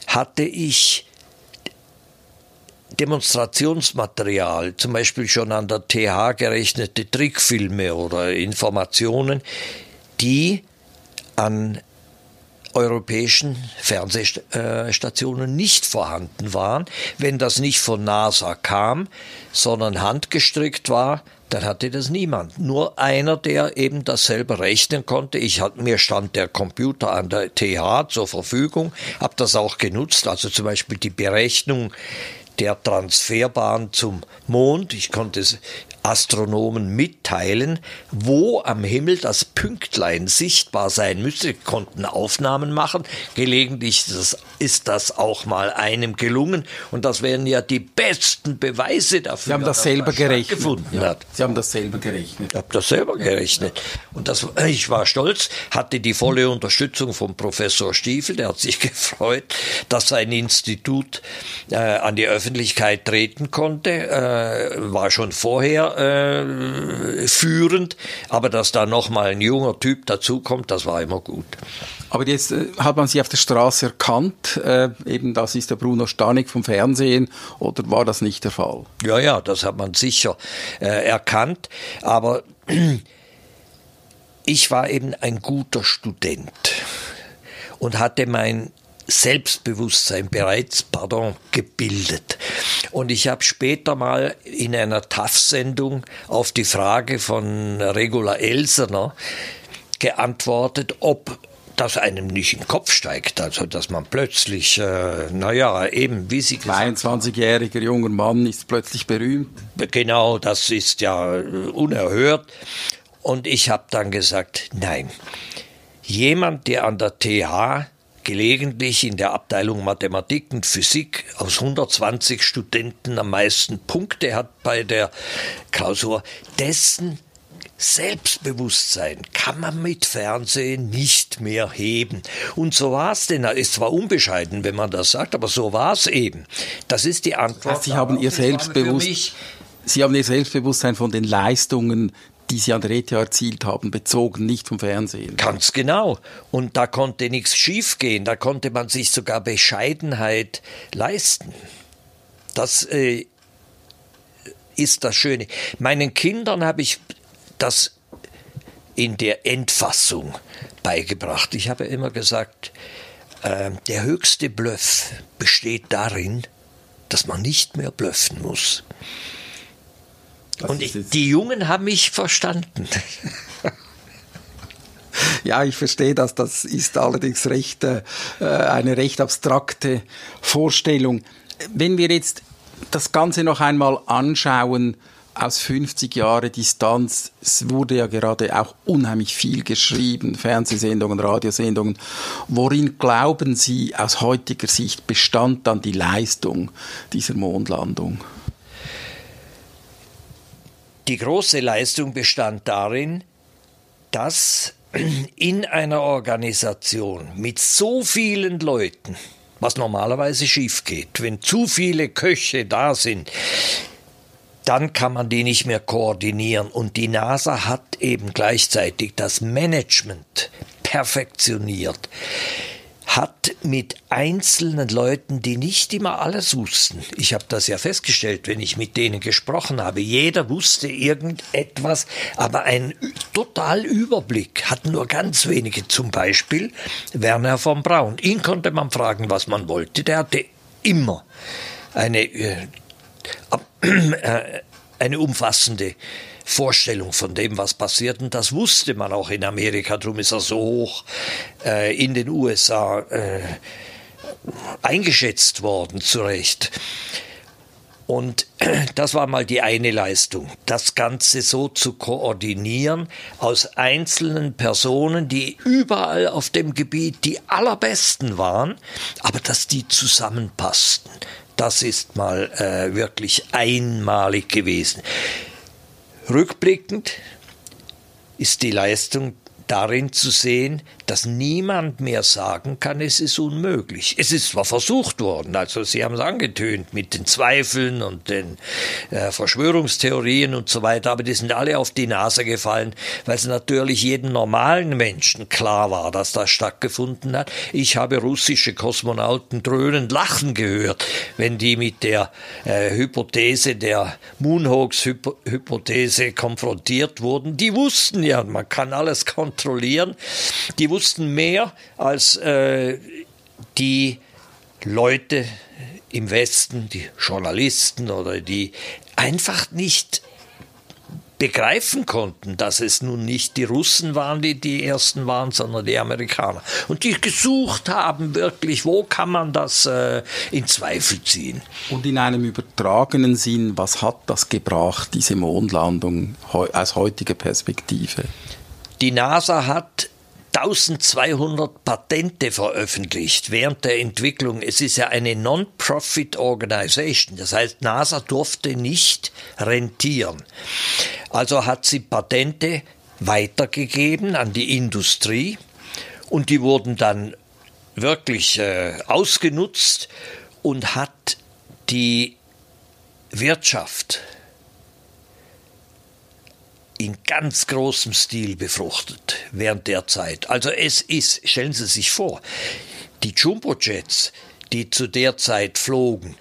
hatte ich Demonstrationsmaterial, zum Beispiel schon an der TH gerechnete Trickfilme oder Informationen, die an europäischen Fernsehstationen nicht vorhanden waren. Wenn das nicht von NASA kam, sondern handgestrickt war, dann hatte das niemand. Nur einer, der eben das selber rechnen konnte. Ich hatte, mir stand der Computer an der TH zur Verfügung, habe das auch genutzt, also zum Beispiel die Berechnung der Transferbahn zum Mond. Ich konnte Astronomen mitteilen, wo am Himmel das Pünktlein sichtbar sein müsste, konnten Aufnahmen machen. Gelegentlich ist das auch mal einem gelungen und das wären ja die besten Beweise dafür. Sie haben das selber gerechnet. Ja, Sie haben das selber gerechnet. Ich habe das selber gerechnet. Und das, ich war stolz, hatte die volle Unterstützung vom Professor Stiefel, der hat sich gefreut, dass sein Institut äh, an die Öffentlichkeit treten konnte, äh, war schon vorher äh, führend, aber dass da nochmal ein junger Typ dazukommt, das war immer gut. Aber jetzt äh, hat man sie auf der Straße erkannt, äh, eben das ist der Bruno Stanik vom Fernsehen, oder war das nicht der Fall? Ja, ja, das hat man sicher äh, erkannt, aber ich war eben ein guter Student und hatte mein Selbstbewusstsein bereits, pardon, gebildet. Und ich habe später mal in einer TAF-Sendung auf die Frage von Regula Elsener geantwortet, ob das einem nicht in den Kopf steigt, also dass man plötzlich, äh, naja, eben wie Sie gesagt 22-jähriger junger Mann ist plötzlich berühmt. Genau, das ist ja äh, unerhört. Und ich habe dann gesagt, nein, jemand, der an der TH gelegentlich in der Abteilung Mathematik und Physik aus 120 Studenten am meisten Punkte hat bei der Klausur, dessen Selbstbewusstsein kann man mit Fernsehen nicht mehr heben. Und so war es denn. Ist zwar unbescheiden, wenn man das sagt, aber so war es eben. Das ist die Antwort. Sie haben Ihr Selbstbewusstsein. Sie haben Ihr Selbstbewusstsein von den Leistungen die sie an der ETH erzielt haben, bezogen, nicht vom Fernsehen. Ganz genau. Und da konnte nichts schiefgehen. Da konnte man sich sogar Bescheidenheit leisten. Das äh, ist das Schöne. Meinen Kindern habe ich das in der Endfassung beigebracht. Ich habe immer gesagt, äh, der höchste Bluff besteht darin, dass man nicht mehr blöffen muss. Das Und ich, die Jungen haben mich verstanden. Ja, ich verstehe das. Das ist allerdings recht, äh, eine recht abstrakte Vorstellung. Wenn wir jetzt das Ganze noch einmal anschauen, aus 50 Jahren Distanz, es wurde ja gerade auch unheimlich viel geschrieben, Fernsehsendungen, Radiosendungen. Worin glauben Sie aus heutiger Sicht bestand dann die Leistung dieser Mondlandung? Die große Leistung bestand darin, dass in einer Organisation mit so vielen Leuten, was normalerweise schief geht, wenn zu viele Köche da sind, dann kann man die nicht mehr koordinieren. Und die NASA hat eben gleichzeitig das Management perfektioniert hat mit einzelnen Leuten, die nicht immer alles wussten. Ich habe das ja festgestellt, wenn ich mit denen gesprochen habe. Jeder wusste irgendetwas, aber ein total Überblick hatten nur ganz wenige. Zum Beispiel Werner von Braun. Ihn konnte man fragen, was man wollte. Der hatte immer eine, äh, äh, eine umfassende Vorstellung von dem, was passiert. Und das wusste man auch in Amerika, darum ist er so hoch äh, in den USA äh, eingeschätzt worden, zu Recht. Und das war mal die eine Leistung, das Ganze so zu koordinieren aus einzelnen Personen, die überall auf dem Gebiet die allerbesten waren, aber dass die zusammenpassten. Das ist mal äh, wirklich einmalig gewesen. Rückblickend ist die Leistung darin zu sehen, dass niemand mehr sagen kann, es ist unmöglich. Es ist zwar versucht worden, also Sie haben es angetönt mit den Zweifeln und den äh, Verschwörungstheorien und so weiter, aber die sind alle auf die Nase gefallen, weil es natürlich jedem normalen Menschen klar war, dass das stattgefunden hat. Ich habe russische Kosmonauten dröhnend lachen gehört, wenn die mit der äh, Hypothese der Moonhoax-Hypothese konfrontiert wurden. Die wussten ja, man kann alles kontrollieren. Die wussten mehr als äh, die Leute im Westen, die Journalisten oder die einfach nicht begreifen konnten, dass es nun nicht die Russen waren, die die ersten waren, sondern die Amerikaner. Und die gesucht haben wirklich, wo kann man das äh, in Zweifel ziehen. Und in einem übertragenen Sinn, was hat das gebracht, diese Mondlandung aus heutiger Perspektive? Die NASA hat 1200 Patente veröffentlicht während der Entwicklung. Es ist ja eine Non-Profit Organization. Das heißt, NASA durfte nicht rentieren. Also hat sie Patente weitergegeben an die Industrie und die wurden dann wirklich äh, ausgenutzt und hat die Wirtschaft in ganz großem Stil befruchtet während der Zeit. Also es ist, stellen Sie sich vor, die Jumbo-Jets, die zu der Zeit flogen,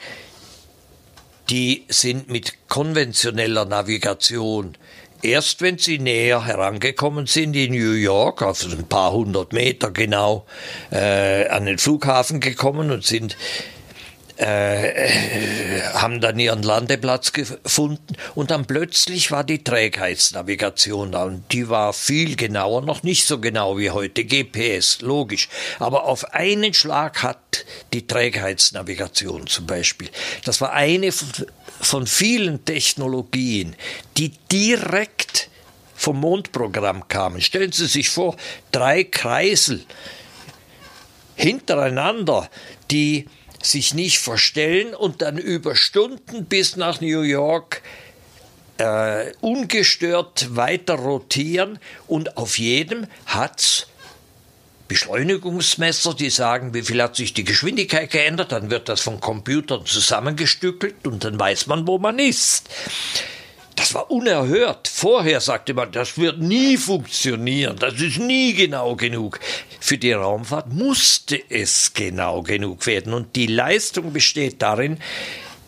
die sind mit konventioneller Navigation erst wenn sie näher herangekommen sind in New York, auf ein paar hundert Meter genau, äh, an den Flughafen gekommen und sind äh, haben dann ihren Landeplatz gefunden. Und dann plötzlich war die Trägheitsnavigation da. Und die war viel genauer, noch nicht so genau wie heute, GPS, logisch, aber auf einen Schlag hat die Trägheitsnavigation zum Beispiel, das war eine von vielen Technologien, die direkt vom Mondprogramm kamen. Stellen Sie sich vor, drei Kreisel hintereinander, die sich nicht verstellen und dann über Stunden bis nach New York äh, ungestört weiter rotieren und auf jedem hat's Beschleunigungsmesser, die sagen, wie viel hat sich die Geschwindigkeit geändert, dann wird das von Computern zusammengestückelt und dann weiß man, wo man ist. Das war unerhört. Vorher sagte man, das wird nie funktionieren, das ist nie genau genug. Für die Raumfahrt musste es genau genug werden. Und die Leistung besteht darin,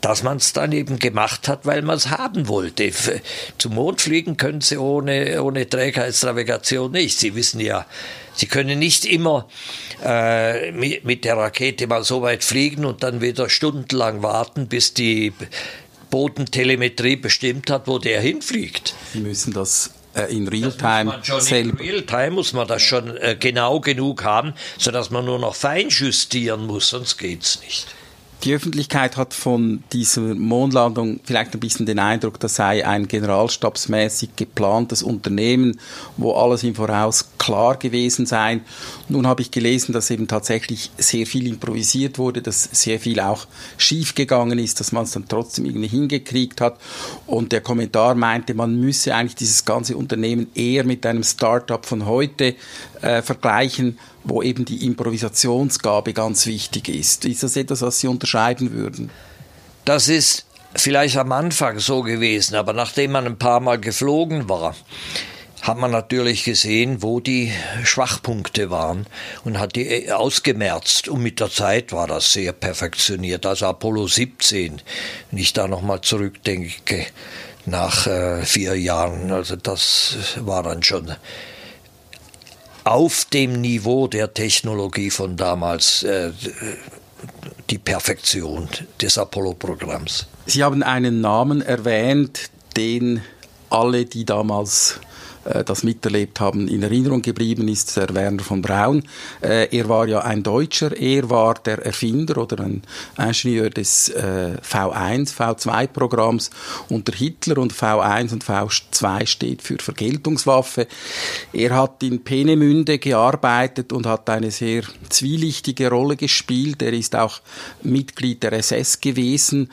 dass man es dann eben gemacht hat, weil man es haben wollte. Zum Mond fliegen können sie ohne, ohne Trägheitsnavigation nicht. Sie wissen ja, sie können nicht immer äh, mit, mit der Rakete mal so weit fliegen und dann wieder stundenlang warten, bis die Bodentelemetrie bestimmt hat, wo der hinfliegt. Sie müssen das äh, in Realtime In Realtime muss man das schon äh, genau genug haben, sodass man nur noch fein justieren muss, sonst geht es nicht. Die Öffentlichkeit hat von dieser Mondlandung vielleicht ein bisschen den Eindruck, das sei ein generalstabsmäßig geplantes Unternehmen, wo alles im Voraus klar gewesen sei. Nun habe ich gelesen, dass eben tatsächlich sehr viel improvisiert wurde, dass sehr viel auch schief gegangen ist, dass man es dann trotzdem irgendwie hingekriegt hat. Und der Kommentar meinte, man müsse eigentlich dieses ganze Unternehmen eher mit einem Start-up von heute äh, vergleichen, wo eben die Improvisationsgabe ganz wichtig ist. Ist das etwas, was Sie unterscheiden würden? Das ist vielleicht am Anfang so gewesen, aber nachdem man ein paar Mal geflogen war, hat man natürlich gesehen, wo die Schwachpunkte waren und hat die äh, ausgemerzt. Und mit der Zeit war das sehr perfektioniert. Also Apollo 17, wenn ich da nochmal zurückdenke, nach äh, vier Jahren, also das war dann schon auf dem Niveau der Technologie von damals äh, die Perfektion des Apollo-Programms. Sie haben einen Namen erwähnt, den alle, die damals das miterlebt haben, in Erinnerung geblieben ist der Werner von Braun. Äh, er war ja ein Deutscher, er war der Erfinder oder ein Ingenieur des äh, V1, V2-Programms unter Hitler und V1 und V2 steht für Vergeltungswaffe. Er hat in Peenemünde gearbeitet und hat eine sehr zwielichtige Rolle gespielt. Er ist auch Mitglied der SS gewesen,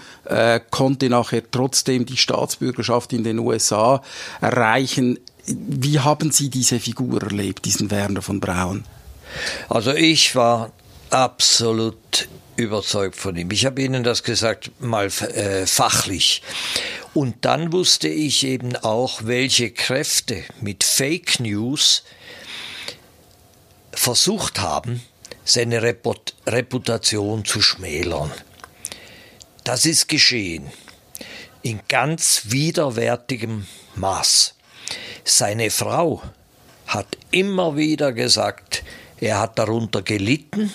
konnte nachher trotzdem die Staatsbürgerschaft in den USA erreichen. Wie haben Sie diese Figur erlebt, diesen Werner von Braun? Also ich war absolut überzeugt von ihm. Ich habe Ihnen das gesagt, mal äh, fachlich. Und dann wusste ich eben auch, welche Kräfte mit Fake News versucht haben, seine Reput Reputation zu schmälern. Das ist geschehen in ganz widerwärtigem Maß. Seine Frau hat immer wieder gesagt, er hat darunter gelitten,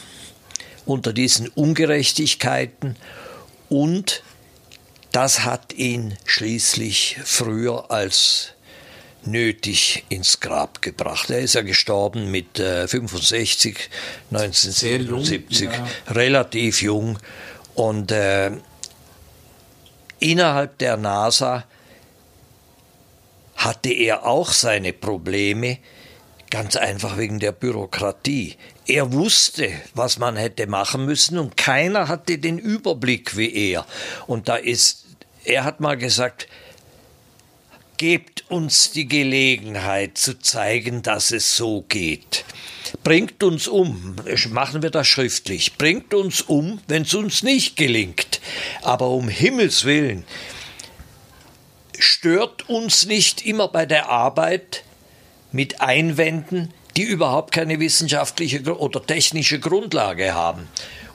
unter diesen Ungerechtigkeiten und das hat ihn schließlich früher als nötig ins Grab gebracht. Er ist ja gestorben mit äh, 65, 1977, jung, ja. relativ jung. Und äh, innerhalb der NASA hatte er auch seine Probleme, ganz einfach wegen der Bürokratie. Er wusste, was man hätte machen müssen und keiner hatte den Überblick wie er. Und da ist, er hat mal gesagt, gebt uns die Gelegenheit zu zeigen, dass es so geht. Bringt uns um, machen wir das schriftlich, bringt uns um, wenn es uns nicht gelingt. Aber um Himmels willen, stört uns nicht immer bei der Arbeit mit Einwänden, die überhaupt keine wissenschaftliche oder technische Grundlage haben.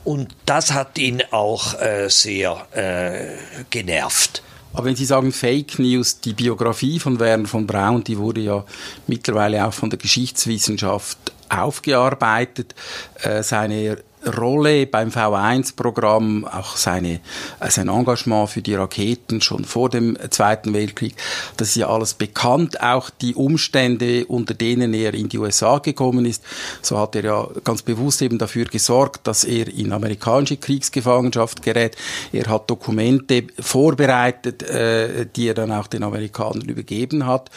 Und das hat ihn auch äh, sehr äh, genervt. Aber wenn Sie sagen Fake News, die Biografie von Werner von Braun, die wurde ja mittlerweile auch von der Geschichtswissenschaft aufgearbeitet. Äh, seine Rolle beim V1-Programm, auch seine, sein Engagement für die Raketen schon vor dem Zweiten Weltkrieg, das ist ja alles bekannt, auch die Umstände, unter denen er in die USA gekommen ist. So hat er ja ganz bewusst eben dafür gesorgt, dass er in amerikanische Kriegsgefangenschaft gerät. Er hat Dokumente vorbereitet, äh, die er dann auch den Amerikanern übergeben hat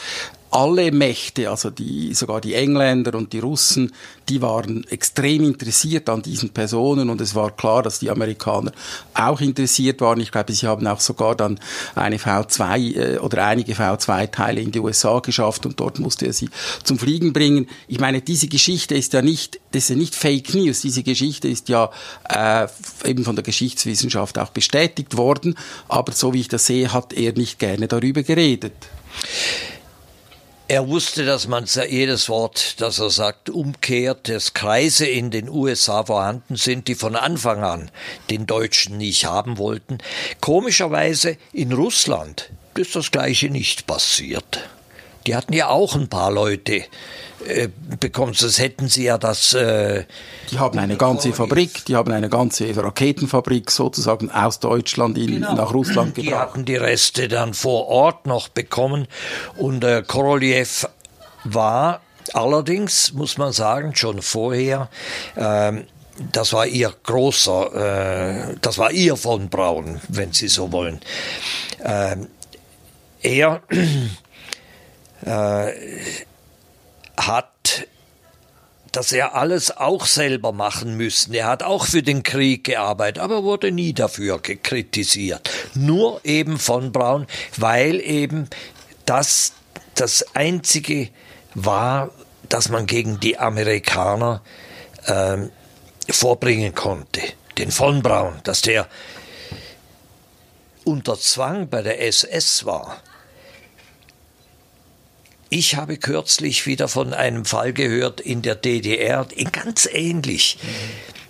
alle Mächte, also die, sogar die Engländer und die Russen, die waren extrem interessiert an diesen Personen und es war klar, dass die Amerikaner auch interessiert waren. Ich glaube, sie haben auch sogar dann eine V2 äh, oder einige V2-Teile in die USA geschafft und dort musste er sie zum Fliegen bringen. Ich meine, diese Geschichte ist ja nicht, das ist ja nicht Fake News. Diese Geschichte ist ja äh, eben von der Geschichtswissenschaft auch bestätigt worden, aber so wie ich das sehe, hat er nicht gerne darüber geredet. Er wusste, dass man jedes Wort, das er sagt, umkehrt, dass Kreise in den USA vorhanden sind, die von Anfang an den Deutschen nicht haben wollten. Komischerweise in Russland ist das Gleiche nicht passiert. Die hatten ja auch ein paar Leute äh, bekommen, sonst hätten sie ja das. Äh, die haben eine ganze Fabrik, die haben eine ganze Raketenfabrik sozusagen aus Deutschland in, genau. nach Russland gebracht. Die hatten die Reste dann vor Ort noch bekommen und äh, Korolev war allerdings, muss man sagen, schon vorher. Ähm, das war ihr großer, äh, das war ihr von Braun, wenn Sie so wollen. Ähm, er äh, hat dass er alles auch selber machen müssen. Er hat auch für den Krieg gearbeitet, aber wurde nie dafür kritisiert. Nur eben von Braun, weil eben das das einzige war, das man gegen die Amerikaner ähm, vorbringen konnte. Den von Braun, dass der unter Zwang bei der SS war ich habe kürzlich wieder von einem Fall gehört in der DDR, ganz ähnlich.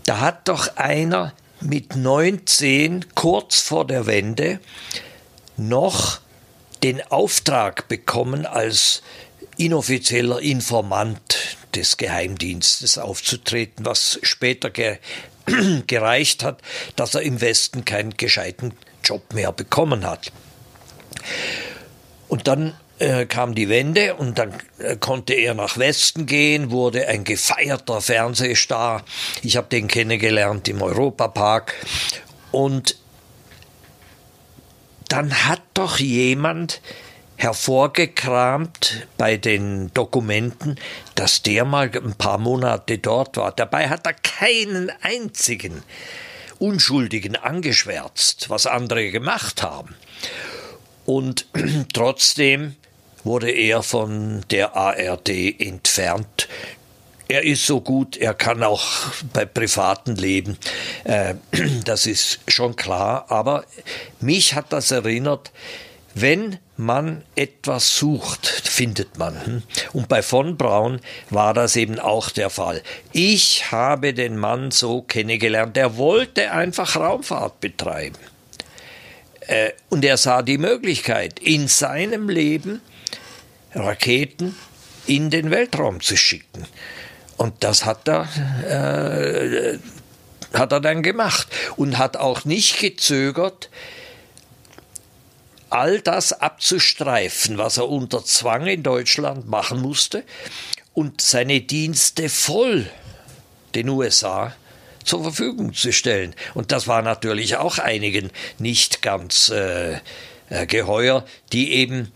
Da hat doch einer mit 19 kurz vor der Wende noch den Auftrag bekommen, als inoffizieller Informant des Geheimdienstes aufzutreten, was später ge gereicht hat, dass er im Westen keinen gescheiten Job mehr bekommen hat. Und dann äh, kam die Wende und dann äh, konnte er nach Westen gehen, wurde ein gefeierter Fernsehstar. Ich habe den kennengelernt im Europapark und dann hat doch jemand hervorgekramt bei den Dokumenten, dass der mal ein paar Monate dort war. Dabei hat er keinen einzigen Unschuldigen angeschwärzt, was andere gemacht haben. Und trotzdem wurde er von der ARD entfernt. Er ist so gut, er kann auch bei privaten leben. Äh, das ist schon klar. Aber mich hat das erinnert, wenn man etwas sucht, findet man. Hm? Und bei von Braun war das eben auch der Fall. Ich habe den Mann so kennengelernt, der wollte einfach Raumfahrt betreiben. Äh, und er sah die Möglichkeit in seinem Leben, Raketen in den Weltraum zu schicken. Und das hat er, äh, hat er dann gemacht und hat auch nicht gezögert, all das abzustreifen, was er unter Zwang in Deutschland machen musste und seine Dienste voll den USA zur Verfügung zu stellen. Und das war natürlich auch einigen nicht ganz äh, äh, geheuer, die eben,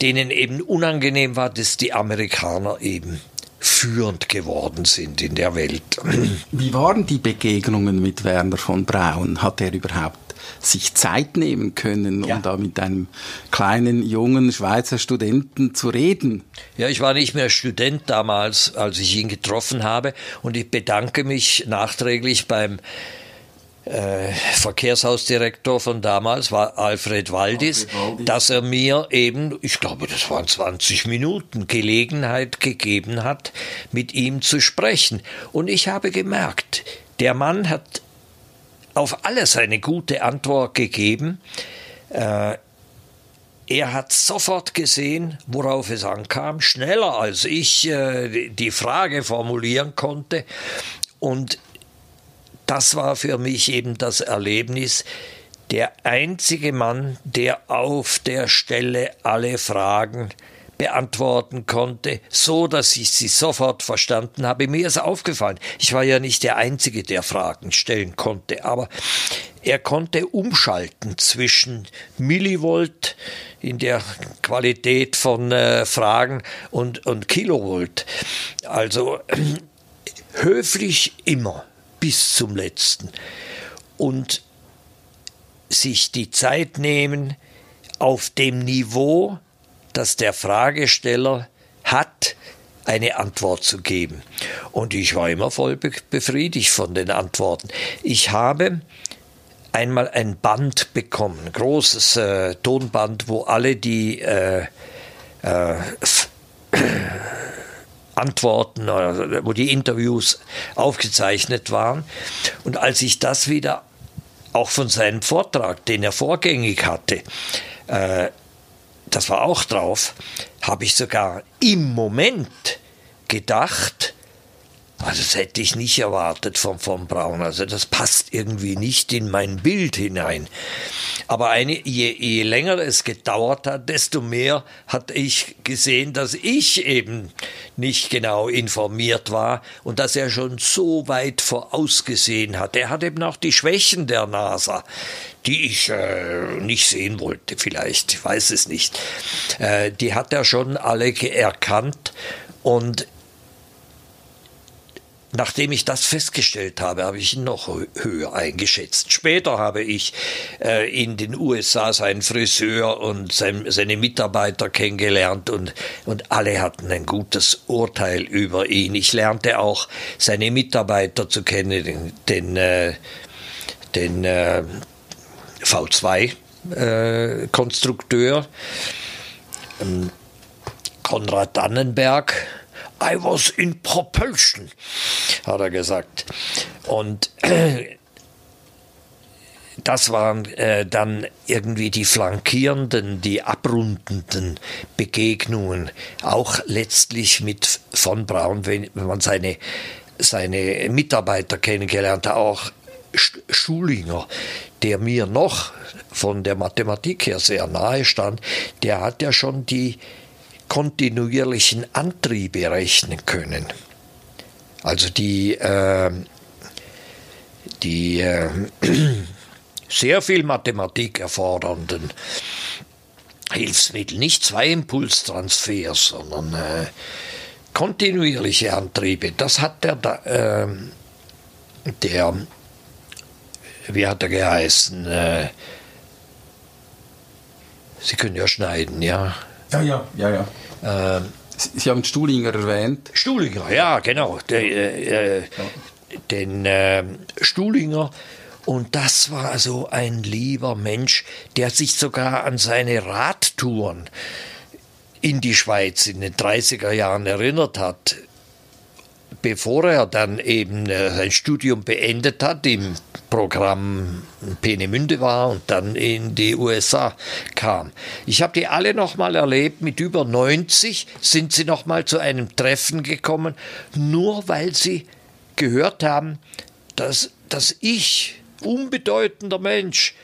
denen eben unangenehm war, dass die Amerikaner eben führend geworden sind in der Welt. Wie waren die Begegnungen mit Werner von Braun? Hat er überhaupt sich Zeit nehmen können, um ja. da mit einem kleinen, jungen Schweizer Studenten zu reden. Ja, ich war nicht mehr Student damals, als ich ihn getroffen habe. Und ich bedanke mich nachträglich beim äh, Verkehrshausdirektor von damals war Alfred Waldis, Alfred Waldis, dass er mir eben, ich glaube, das waren 20 Minuten, Gelegenheit gegeben hat, mit ihm zu sprechen. Und ich habe gemerkt, der Mann hat auf alles eine gute Antwort gegeben. Äh, er hat sofort gesehen, worauf es ankam, schneller als ich äh, die Frage formulieren konnte. Und das war für mich eben das Erlebnis, der einzige Mann, der auf der Stelle alle Fragen beantworten konnte, so dass ich sie sofort verstanden habe. Mir ist aufgefallen, ich war ja nicht der Einzige, der Fragen stellen konnte, aber er konnte umschalten zwischen Millivolt in der Qualität von äh, Fragen und, und Kilovolt. Also höflich immer bis zum letzten. Und sich die Zeit nehmen, auf dem Niveau dass der Fragesteller hat, eine Antwort zu geben. Und ich war immer voll befriedigt von den Antworten. Ich habe einmal ein Band bekommen, ein großes äh, Tonband, wo alle die äh, äh, Antworten, wo die Interviews aufgezeichnet waren. Und als ich das wieder auch von seinem Vortrag, den er vorgängig hatte, äh, das war auch drauf, habe ich sogar im Moment gedacht, also das hätte ich nicht erwartet von von Braun. Also das passt irgendwie nicht in mein Bild hinein. Aber eine, je, je länger es gedauert hat, desto mehr hatte ich gesehen, dass ich eben nicht genau informiert war und dass er schon so weit vorausgesehen hat. Er hat eben auch die Schwächen der NASA, die ich äh, nicht sehen wollte, vielleicht, ich weiß es nicht. Äh, die hat er schon alle erkannt und Nachdem ich das festgestellt habe, habe ich ihn noch höher eingeschätzt. Später habe ich äh, in den USA seinen Friseur und sein, seine Mitarbeiter kennengelernt und, und alle hatten ein gutes Urteil über ihn. Ich lernte auch seine Mitarbeiter zu kennen, den, den, äh, den äh, V2-Konstrukteur, ähm, Konrad Dannenberg, I was in propulsion, hat er gesagt. Und äh, das waren äh, dann irgendwie die flankierenden, die abrundenden Begegnungen, auch letztlich mit von Braun, wenn, wenn man seine, seine Mitarbeiter kennengelernt hat, auch Schulinger, der mir noch von der Mathematik her sehr nahe stand, der hat ja schon die kontinuierlichen Antriebe rechnen können. Also die, äh, die äh, sehr viel Mathematik erfordernden Hilfsmittel, nicht zwei Impulstransfers, sondern äh, kontinuierliche Antriebe. Das hat der, äh, der wie hat er geheißen? Äh, Sie können ja schneiden, ja. Ja, ja, ja, ja. Ähm, Sie haben Stuhlinger erwähnt. Stuhlinger, ja, genau. Der, äh, äh, den äh, Stuhlinger. Und das war so ein lieber Mensch, der sich sogar an seine Radtouren in die Schweiz in den 30er Jahren erinnert hat bevor er dann eben äh, sein Studium beendet hat, im Programm Peenemünde war und dann in die USA kam. Ich habe die alle nochmal erlebt, mit über 90 sind sie nochmal zu einem Treffen gekommen, nur weil sie gehört haben, dass, dass ich, unbedeutender Mensch,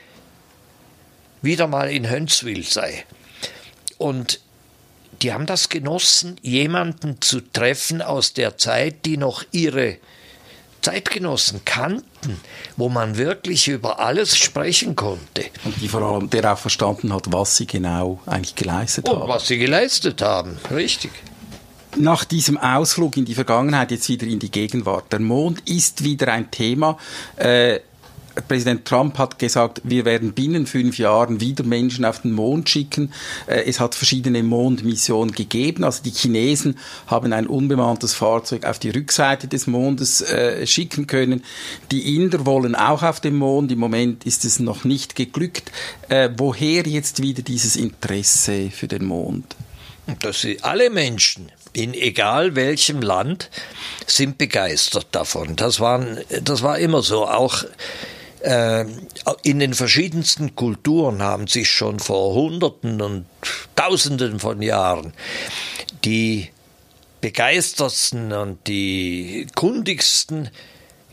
wieder mal in Hönswil sei. Und die haben das genossen, jemanden zu treffen aus der Zeit, die noch ihre Zeitgenossen kannten, wo man wirklich über alles sprechen konnte. Und die vor allem, der auch verstanden hat, was sie genau eigentlich geleistet Und haben. was sie geleistet haben, richtig. Nach diesem Ausflug in die Vergangenheit jetzt wieder in die Gegenwart. Der Mond ist wieder ein Thema. Äh, Präsident Trump hat gesagt, wir werden binnen fünf Jahren wieder Menschen auf den Mond schicken. Äh, es hat verschiedene Mondmissionen gegeben. Also die Chinesen haben ein unbemanntes Fahrzeug auf die Rückseite des Mondes äh, schicken können. Die Inder wollen auch auf den Mond. Im Moment ist es noch nicht geglückt. Äh, woher jetzt wieder dieses Interesse für den Mond? Dass sie alle Menschen in egal welchem Land sind begeistert davon. Das, waren, das war immer so. Auch in den verschiedensten Kulturen haben sich schon vor Hunderten und Tausenden von Jahren die begeistertsten und die kundigsten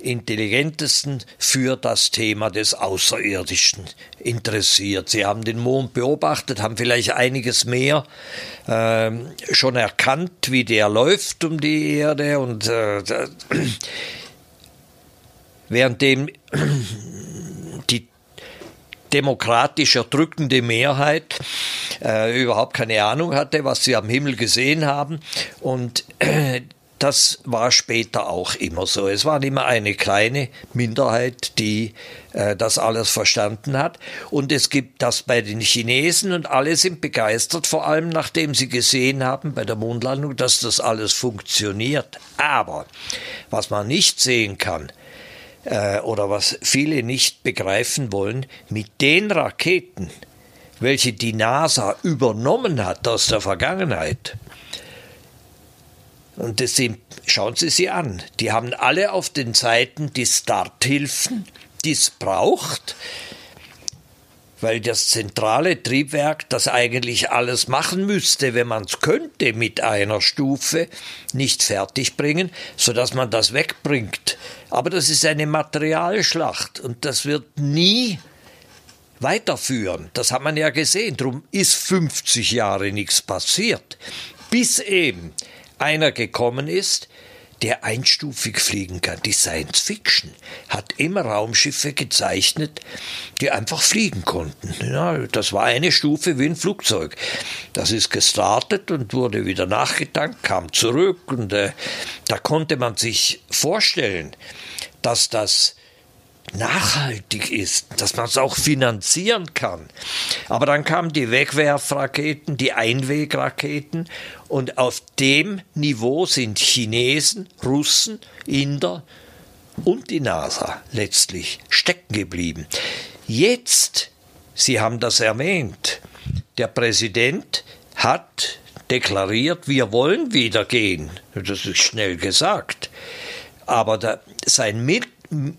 intelligentesten für das Thema des Außerirdischen interessiert. Sie haben den Mond beobachtet, haben vielleicht einiges mehr äh, schon erkannt, wie der läuft um die Erde und äh, währenddem demokratisch erdrückende Mehrheit äh, überhaupt keine Ahnung hatte, was sie am Himmel gesehen haben. Und äh, das war später auch immer so. Es war immer eine kleine Minderheit, die äh, das alles verstanden hat. Und es gibt das bei den Chinesen und alle sind begeistert, vor allem nachdem sie gesehen haben bei der Mondlandung, dass das alles funktioniert. Aber was man nicht sehen kann, äh, oder was viele nicht begreifen wollen, mit den Raketen, welche die NASA übernommen hat aus der Vergangenheit, und das sind, schauen Sie sie an, die haben alle auf den Seiten die Starthilfen, die es braucht, weil das zentrale Triebwerk, das eigentlich alles machen müsste, wenn man es könnte mit einer Stufe, nicht fertig bringen, sodass man das wegbringt. Aber das ist eine Materialschlacht und das wird nie weiterführen. Das hat man ja gesehen. Darum ist 50 Jahre nichts passiert. Bis eben einer gekommen ist, der einstufig fliegen kann. Die Science Fiction hat immer Raumschiffe gezeichnet, die einfach fliegen konnten. Ja, das war eine Stufe wie ein Flugzeug. Das ist gestartet und wurde wieder nachgetankt, kam zurück und äh, da konnte man sich vorstellen, dass das nachhaltig ist, dass man es auch finanzieren kann. Aber dann kamen die Wegwerfraketen, die Einwegraketen und auf dem Niveau sind Chinesen, Russen, Inder und die NASA letztlich stecken geblieben. Jetzt, Sie haben das erwähnt, der Präsident hat deklariert, wir wollen wieder gehen. Das ist schnell gesagt. Aber da, sein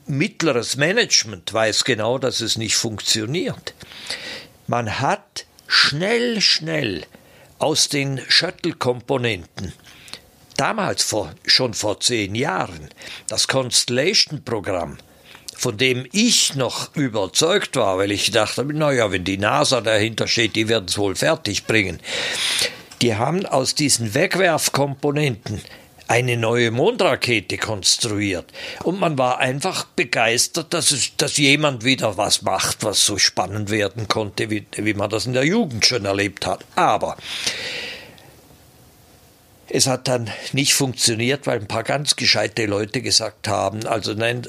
mittleres Management weiß genau, dass es nicht funktioniert. Man hat schnell, schnell aus den Shuttle-Komponenten, damals vor, schon vor zehn Jahren, das Constellation-Programm, von dem ich noch überzeugt war, weil ich dachte, naja, wenn die NASA dahinter steht, die werden es wohl fertig bringen. Die haben aus diesen Wegwerfkomponenten eine neue Mondrakete konstruiert. Und man war einfach begeistert, dass, es, dass jemand wieder was macht, was so spannend werden konnte, wie, wie man das in der Jugend schon erlebt hat. Aber es hat dann nicht funktioniert, weil ein paar ganz gescheite Leute gesagt haben, also nein,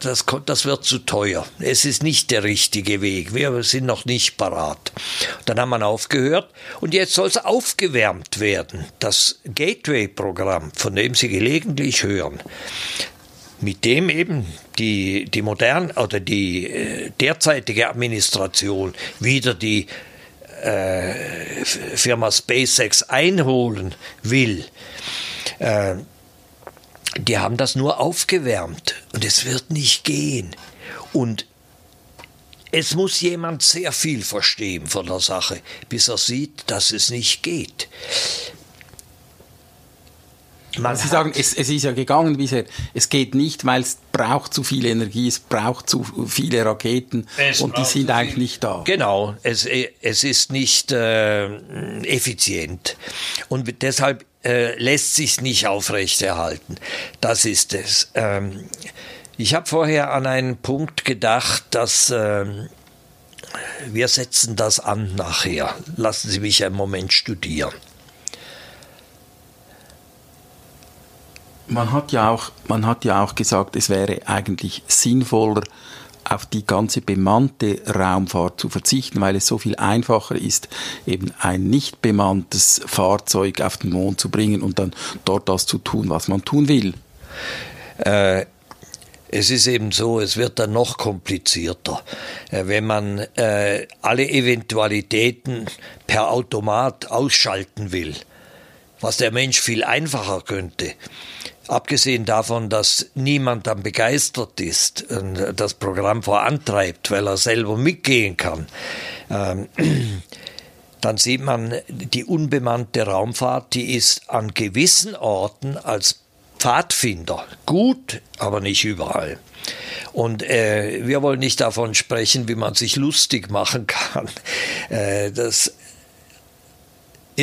das, das wird zu teuer. Es ist nicht der richtige Weg. Wir sind noch nicht parat. Dann haben wir aufgehört und jetzt soll es aufgewärmt werden. Das Gateway-Programm, von dem Sie gelegentlich hören, mit dem eben die, die moderne oder die äh, derzeitige Administration wieder die äh, Firma SpaceX einholen will, äh, die haben das nur aufgewärmt und es wird nicht gehen. Und es muss jemand sehr viel verstehen von der Sache, bis er sieht, dass es nicht geht. Man Sie sagen, es, es, ist ja gegangen bisher. Es geht nicht, weil es braucht zu viel Energie, es braucht zu viele Raketen es und die sind eigentlich nicht da. Genau, es, es ist nicht äh, effizient und deshalb äh, lässt sich nicht aufrechterhalten. Das ist es. Ähm, ich habe vorher an einen Punkt gedacht, dass äh, wir setzen das an nachher. Lassen Sie mich einen Moment studieren. Man hat ja auch, man hat ja auch gesagt, es wäre eigentlich sinnvoller, auf die ganze bemannte Raumfahrt zu verzichten, weil es so viel einfacher ist, eben ein nicht bemanntes Fahrzeug auf den Mond zu bringen und dann dort das zu tun, was man tun will. Äh, es ist eben so, es wird dann noch komplizierter. Äh, wenn man äh, alle Eventualitäten per Automat ausschalten will, was der Mensch viel einfacher könnte, Abgesehen davon, dass niemand dann begeistert ist und das Programm vorantreibt, weil er selber mitgehen kann, ähm, dann sieht man, die unbemannte Raumfahrt, die ist an gewissen Orten als Pfadfinder gut, aber nicht überall. Und äh, wir wollen nicht davon sprechen, wie man sich lustig machen kann. Äh, das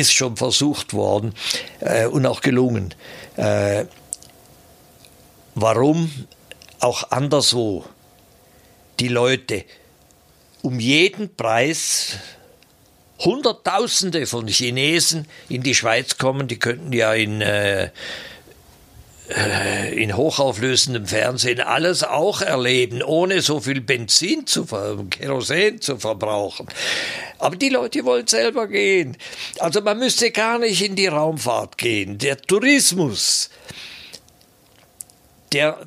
ist schon versucht worden äh, und auch gelungen. Äh, warum auch anderswo die Leute um jeden Preis Hunderttausende von Chinesen in die Schweiz kommen, die könnten ja in, äh, in hochauflösendem Fernsehen alles auch erleben, ohne so viel Benzin zu Kerosin zu verbrauchen. Aber die Leute wollen selber gehen. Also man müsste gar nicht in die Raumfahrt gehen. Der Tourismus der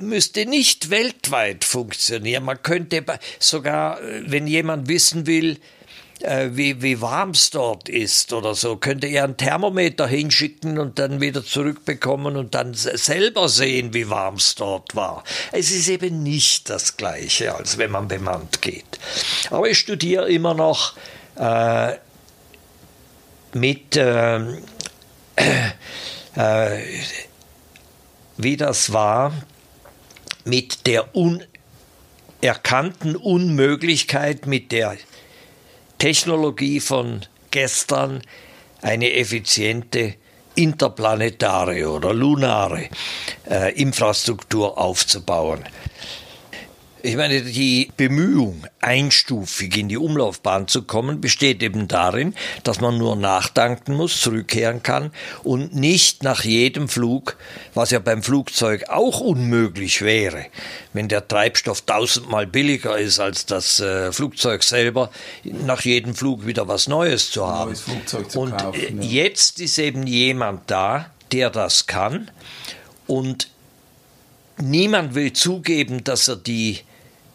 müsste nicht weltweit funktionieren. Man könnte sogar, äh, wenn jemand wissen will, äh, wie, wie warm es dort ist oder so, könnte er ein Thermometer hinschicken und dann wieder zurückbekommen und dann selber sehen, wie warm es dort war. Es ist eben nicht das Gleiche, als wenn man bemannt geht. Aber ich studiere immer noch äh, mit äh, äh, wie das war mit der unerkannten Unmöglichkeit, mit der Technologie von gestern eine effiziente interplanetare oder lunare äh, Infrastruktur aufzubauen. Ich meine, die Bemühung, einstufig in die Umlaufbahn zu kommen, besteht eben darin, dass man nur nachdanken muss, zurückkehren kann und nicht nach jedem Flug, was ja beim Flugzeug auch unmöglich wäre, wenn der Treibstoff tausendmal billiger ist als das äh, Flugzeug selber, nach jedem Flug wieder was Neues zu haben. Neues Flugzeug zu und kaufen, ja. jetzt ist eben jemand da, der das kann und niemand will zugeben, dass er die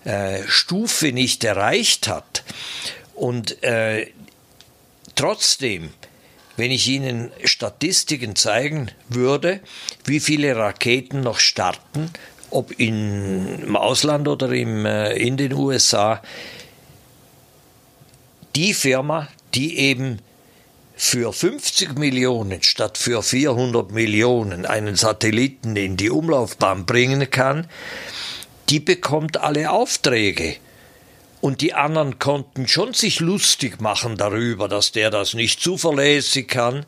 äh, Stufe nicht erreicht hat. Und äh, trotzdem, wenn ich Ihnen Statistiken zeigen würde, wie viele Raketen noch starten, ob in, im Ausland oder im, äh, in den USA, die Firma, die eben für 50 Millionen statt für 400 Millionen einen Satelliten in die Umlaufbahn bringen kann, die bekommt alle Aufträge. Und die anderen konnten schon sich lustig machen darüber, dass der das nicht zuverlässig kann.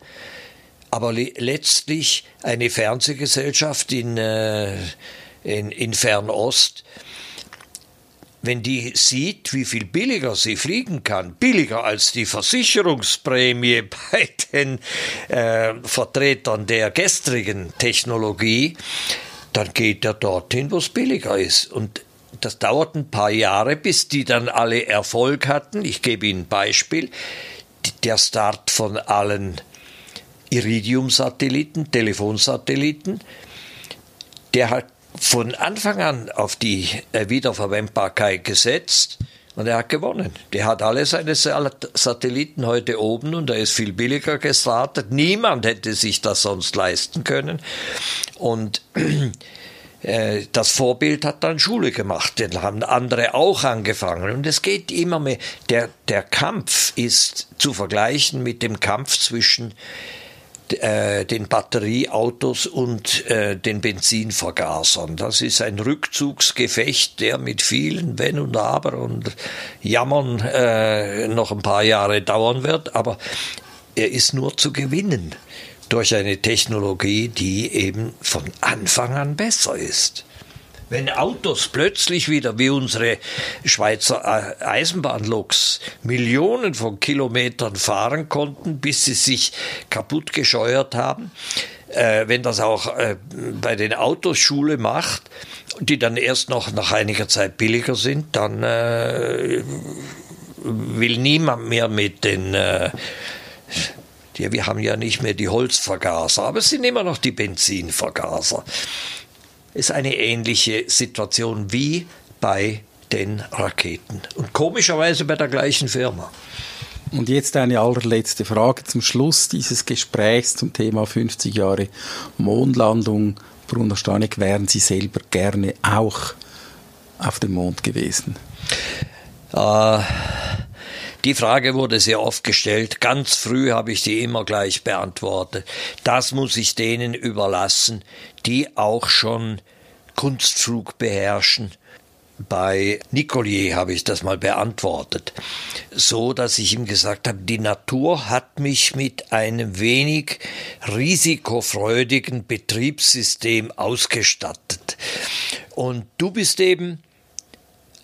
Aber le letztlich eine Fernsehgesellschaft in, äh, in, in Fernost, wenn die sieht, wie viel billiger sie fliegen kann, billiger als die Versicherungsprämie bei den äh, Vertretern der gestrigen Technologie, dann geht er dorthin, wo es billiger ist. Und das dauert ein paar Jahre, bis die dann alle Erfolg hatten. Ich gebe Ihnen ein Beispiel. Der Start von allen Iridium-Satelliten, Telefonsatelliten, der hat von Anfang an auf die äh, Wiederverwendbarkeit gesetzt und er hat gewonnen. Der hat alle seine Satelliten heute oben und er ist viel billiger gestartet. Niemand hätte sich das sonst leisten können. Und äh, das Vorbild hat dann Schule gemacht. Den haben andere auch angefangen. Und es geht immer mehr. Der, der Kampf ist zu vergleichen mit dem Kampf zwischen äh, den Batterieautos und äh, den Benzinvergasern. Das ist ein Rückzugsgefecht, der mit vielen Wenn und Aber und Jammern äh, noch ein paar Jahre dauern wird, aber er ist nur zu gewinnen durch eine Technologie, die eben von Anfang an besser ist. Wenn Autos plötzlich wieder wie unsere Schweizer äh, Eisenbahnloks Millionen von Kilometern fahren konnten, bis sie sich kaputt gescheuert haben, äh, wenn das auch äh, bei den Autos Schule macht, die dann erst noch nach einiger Zeit billiger sind, dann äh, will niemand mehr mit den äh, ja, wir haben ja nicht mehr die Holzvergaser, aber es sind immer noch die Benzinvergaser ist eine ähnliche Situation wie bei den Raketen. Und komischerweise bei der gleichen Firma. Und jetzt eine allerletzte Frage zum Schluss dieses Gesprächs zum Thema 50 Jahre Mondlandung. Bruno Stanek, wären Sie selber gerne auch auf dem Mond gewesen? Äh, die Frage wurde sehr oft gestellt. Ganz früh habe ich die immer gleich beantwortet. Das muss ich denen überlassen, die auch schon Kunstflug beherrschen. Bei Nicolier habe ich das mal beantwortet, so dass ich ihm gesagt habe, die Natur hat mich mit einem wenig risikofreudigen Betriebssystem ausgestattet. Und du bist eben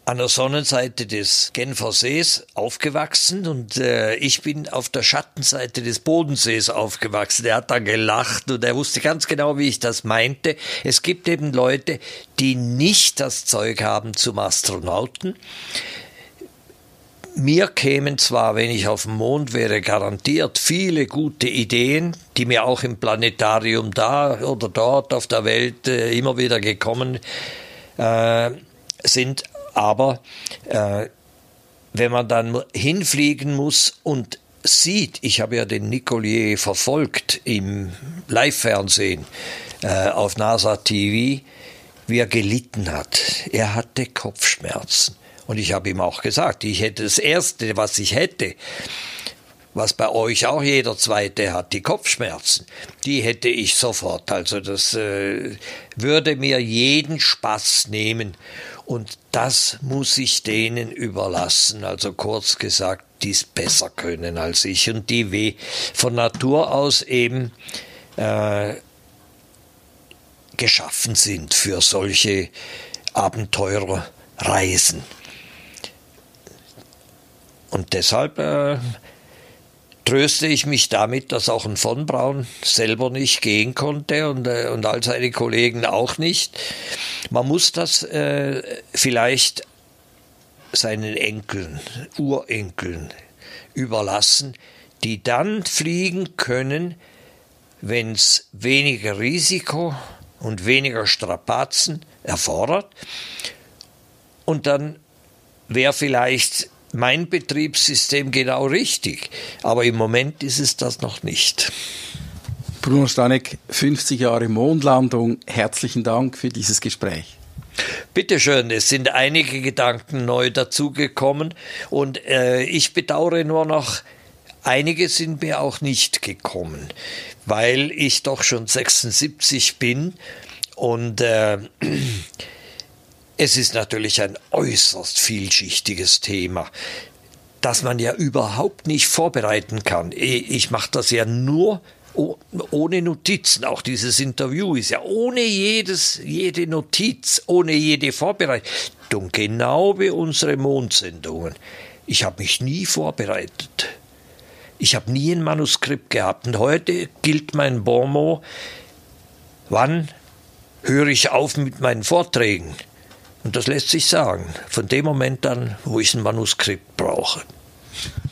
an der Sonnenseite des Genfer Sees aufgewachsen und äh, ich bin auf der Schattenseite des Bodensees aufgewachsen. Er hat dann gelacht und er wusste ganz genau, wie ich das meinte. Es gibt eben Leute, die nicht das Zeug haben zum Astronauten. Mir kämen zwar, wenn ich auf dem Mond wäre, garantiert viele gute Ideen, die mir auch im Planetarium da oder dort auf der Welt äh, immer wieder gekommen äh, sind, aber äh, wenn man dann hinfliegen muss und sieht, ich habe ja den Nicolier verfolgt im Live-Fernsehen äh, auf NASA TV, wie er gelitten hat. Er hatte Kopfschmerzen. Und ich habe ihm auch gesagt, ich hätte das Erste, was ich hätte, was bei euch auch jeder Zweite hat, die Kopfschmerzen, die hätte ich sofort. Also das äh, würde mir jeden Spaß nehmen. Und das muss ich denen überlassen. Also kurz gesagt, die es besser können als ich und die weh von Natur aus eben äh, geschaffen sind für solche Abenteurerreisen. Und deshalb äh, tröste ich mich damit, dass auch ein von Braun selber nicht gehen konnte und, äh, und all seine Kollegen auch nicht. Man muss das äh, vielleicht seinen Enkeln, Urenkeln überlassen, die dann fliegen können, wenn es weniger Risiko und weniger Strapazen erfordert. Und dann wäre vielleicht mein Betriebssystem genau richtig. Aber im Moment ist es das noch nicht. Bruno Stanek, 50 Jahre Mondlandung. Herzlichen Dank für dieses Gespräch. Bitte schön, es sind einige Gedanken neu dazugekommen und äh, ich bedauere nur noch, einige sind mir auch nicht gekommen, weil ich doch schon 76 bin und äh, es ist natürlich ein äußerst vielschichtiges Thema, das man ja überhaupt nicht vorbereiten kann. Ich mache das ja nur ohne Notizen. Auch dieses Interview ist ja ohne jedes, jede Notiz, ohne jede Vorbereitung. Genau wie unsere Mondsendungen. Ich habe mich nie vorbereitet. Ich habe nie ein Manuskript gehabt. Und heute gilt mein Bonmot, wann höre ich auf mit meinen Vorträgen? Und das lässt sich sagen, von dem Moment an, wo ich ein Manuskript brauche.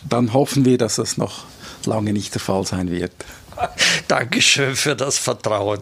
Dann hoffen wir, dass das noch lange nicht der Fall sein wird. Dankeschön für das Vertrauen.